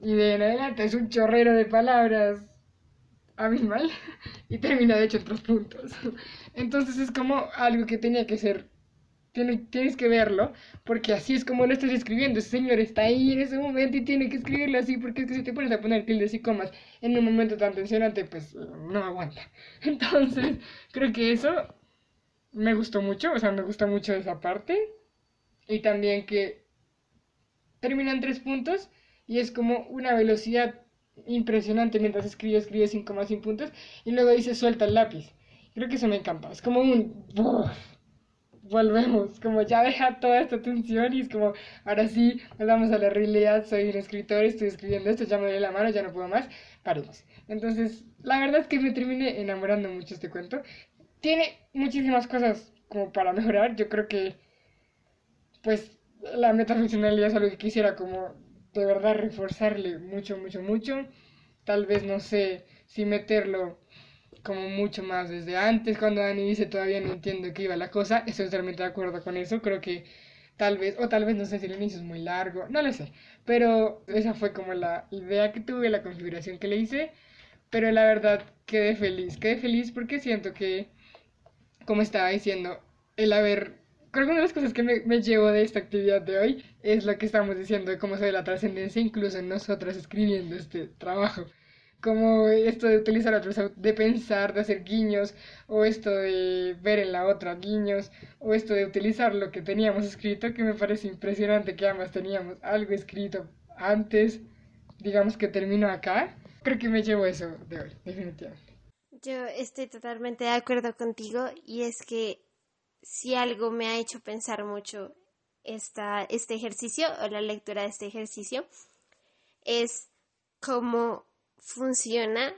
Y de ahí en adelante es un chorrero de palabras abismal. Y termina de hecho en tres puntos. Entonces es como algo que tenía que ser. Tienes, que verlo, porque así es como lo estás escribiendo. Ese señor está ahí en ese momento y tiene que escribirlo así, porque es que si te pones a poner tildes y comas en un momento tan tensionante, pues no aguanta. Entonces, creo que eso me gustó mucho, o sea, me gusta mucho esa parte. Y también que terminan tres puntos y es como una velocidad impresionante mientras escribe, escribe 5,5 puntos y luego dice suelta el lápiz. Creo que eso me encanta, es como un... volvemos, como ya deja toda esta tensión y es como, ahora sí, vamos a la realidad, soy un escritor, estoy escribiendo esto, ya me doy la mano, ya no puedo más, paremos. Entonces, la verdad es que me terminé enamorando mucho este cuento. Tiene muchísimas cosas como para mejorar, yo creo que, pues, la metafuncionalidad es algo que quisiera como de verdad reforzarle mucho, mucho, mucho. Tal vez, no sé, si meterlo como mucho más desde antes, cuando Dani dice todavía no entiendo qué iba la cosa, estoy totalmente de acuerdo con eso, creo que tal vez, o tal vez no sé si el inicio es muy largo, no lo sé, pero esa fue como la idea que tuve, la configuración que le hice, pero la verdad quedé feliz, quedé feliz porque siento que, como estaba diciendo, el haber, creo que una de las cosas que me, me llevo de esta actividad de hoy es lo que estamos diciendo de cómo se ve la trascendencia incluso en nosotras escribiendo este trabajo como esto de utilizar otros, de pensar, de hacer guiños, o esto de ver en la otra guiños, o esto de utilizar lo que teníamos escrito, que me parece impresionante que ambas teníamos algo escrito antes, digamos que termino acá. Creo que me llevo eso de hoy, definitivamente. Yo estoy totalmente de acuerdo contigo y es que si algo me ha hecho pensar mucho esta, este ejercicio o la lectura de este ejercicio es cómo funciona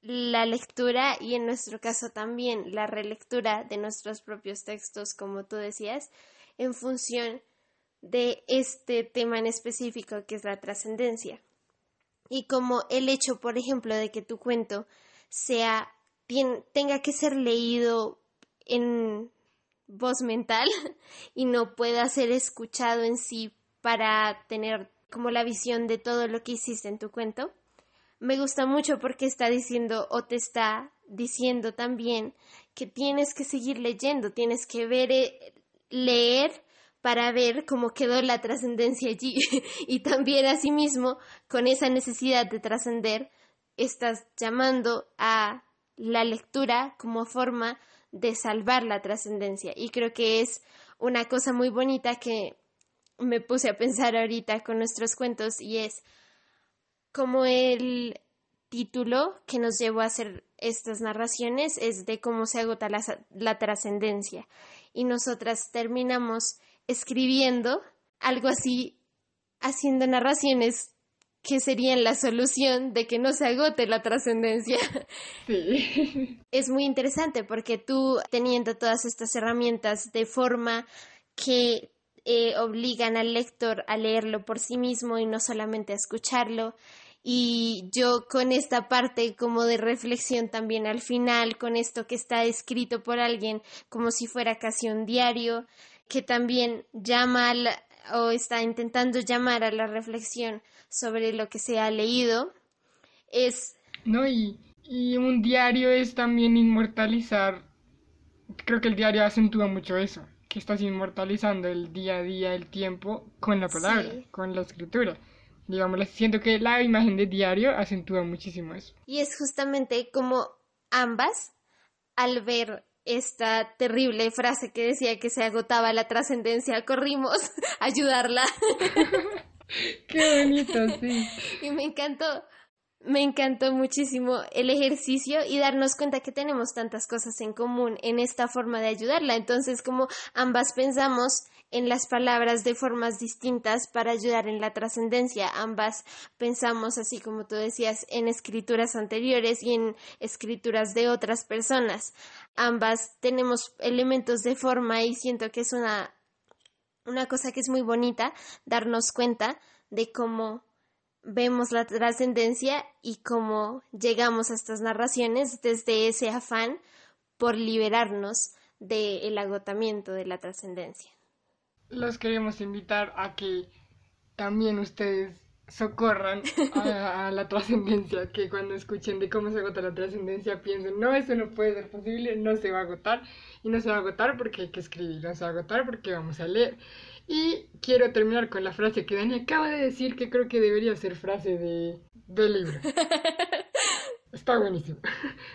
la lectura y en nuestro caso también la relectura de nuestros propios textos, como tú decías, en función de este tema en específico que es la trascendencia. Y como el hecho, por ejemplo, de que tu cuento sea tenga que ser leído en voz mental y no pueda ser escuchado en sí para tener como la visión de todo lo que hiciste en tu cuento, me gusta mucho porque está diciendo o te está diciendo también que tienes que seguir leyendo, tienes que ver, eh, leer para ver cómo quedó la trascendencia allí y también asimismo con esa necesidad de trascender estás llamando a la lectura como forma de salvar la trascendencia y creo que es una cosa muy bonita que me puse a pensar ahorita con nuestros cuentos y es como el título que nos llevó a hacer estas narraciones es de cómo se agota la, trascendencia. Y nosotras terminamos escribiendo algo así, haciendo narraciones que serían la solución de que no se agote la trascendencia. Sí. Es muy interesante porque tú teniendo todas estas herramientas de forma que eh, obligan al lector a leerlo por sí mismo y no solamente a escucharlo, y yo con esta parte como de reflexión también al final, con esto que está escrito por alguien como si fuera casi un diario, que también llama o está intentando llamar a la reflexión sobre lo que se ha leído, es... No, y, y un diario es también inmortalizar, creo que el diario acentúa mucho eso, que estás inmortalizando el día a día, el tiempo, con la palabra, con la escritura digamos, siento que la imagen de diario acentúa muchísimo eso. Y es justamente como ambas, al ver esta terrible frase que decía que se agotaba la trascendencia, corrimos a ayudarla. Qué bonito, sí. Y me encantó, me encantó muchísimo el ejercicio y darnos cuenta que tenemos tantas cosas en común en esta forma de ayudarla. Entonces, como ambas pensamos en las palabras de formas distintas para ayudar en la trascendencia, ambas pensamos, así como tú decías, en escrituras anteriores y en escrituras de otras personas. Ambas tenemos elementos de forma y siento que es una, una cosa que es muy bonita darnos cuenta de cómo vemos la trascendencia y cómo llegamos a estas narraciones desde ese afán por liberarnos del agotamiento de la trascendencia. Los queremos invitar a que también ustedes socorran a, la trascendencia, que cuando escuchen de cómo se agota la trascendencia piensen, no, eso no puede ser posible, no se va a agotar, y no se va a agotar porque hay que escribir, no se va a agotar porque vamos a leer. Y quiero terminar con la frase que Dani acaba de decir, que creo que debería ser frase de, del libro. Está buenísimo.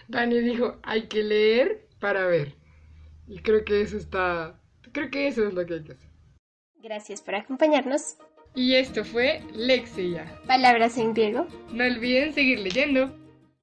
Dani dijo, hay que leer para ver. Y creo que eso está... Creo que eso es lo que hay que hacer. Gracias por acompañarnos. Y esto fue Lexia. Palabras en griego. No olviden seguir leyendo.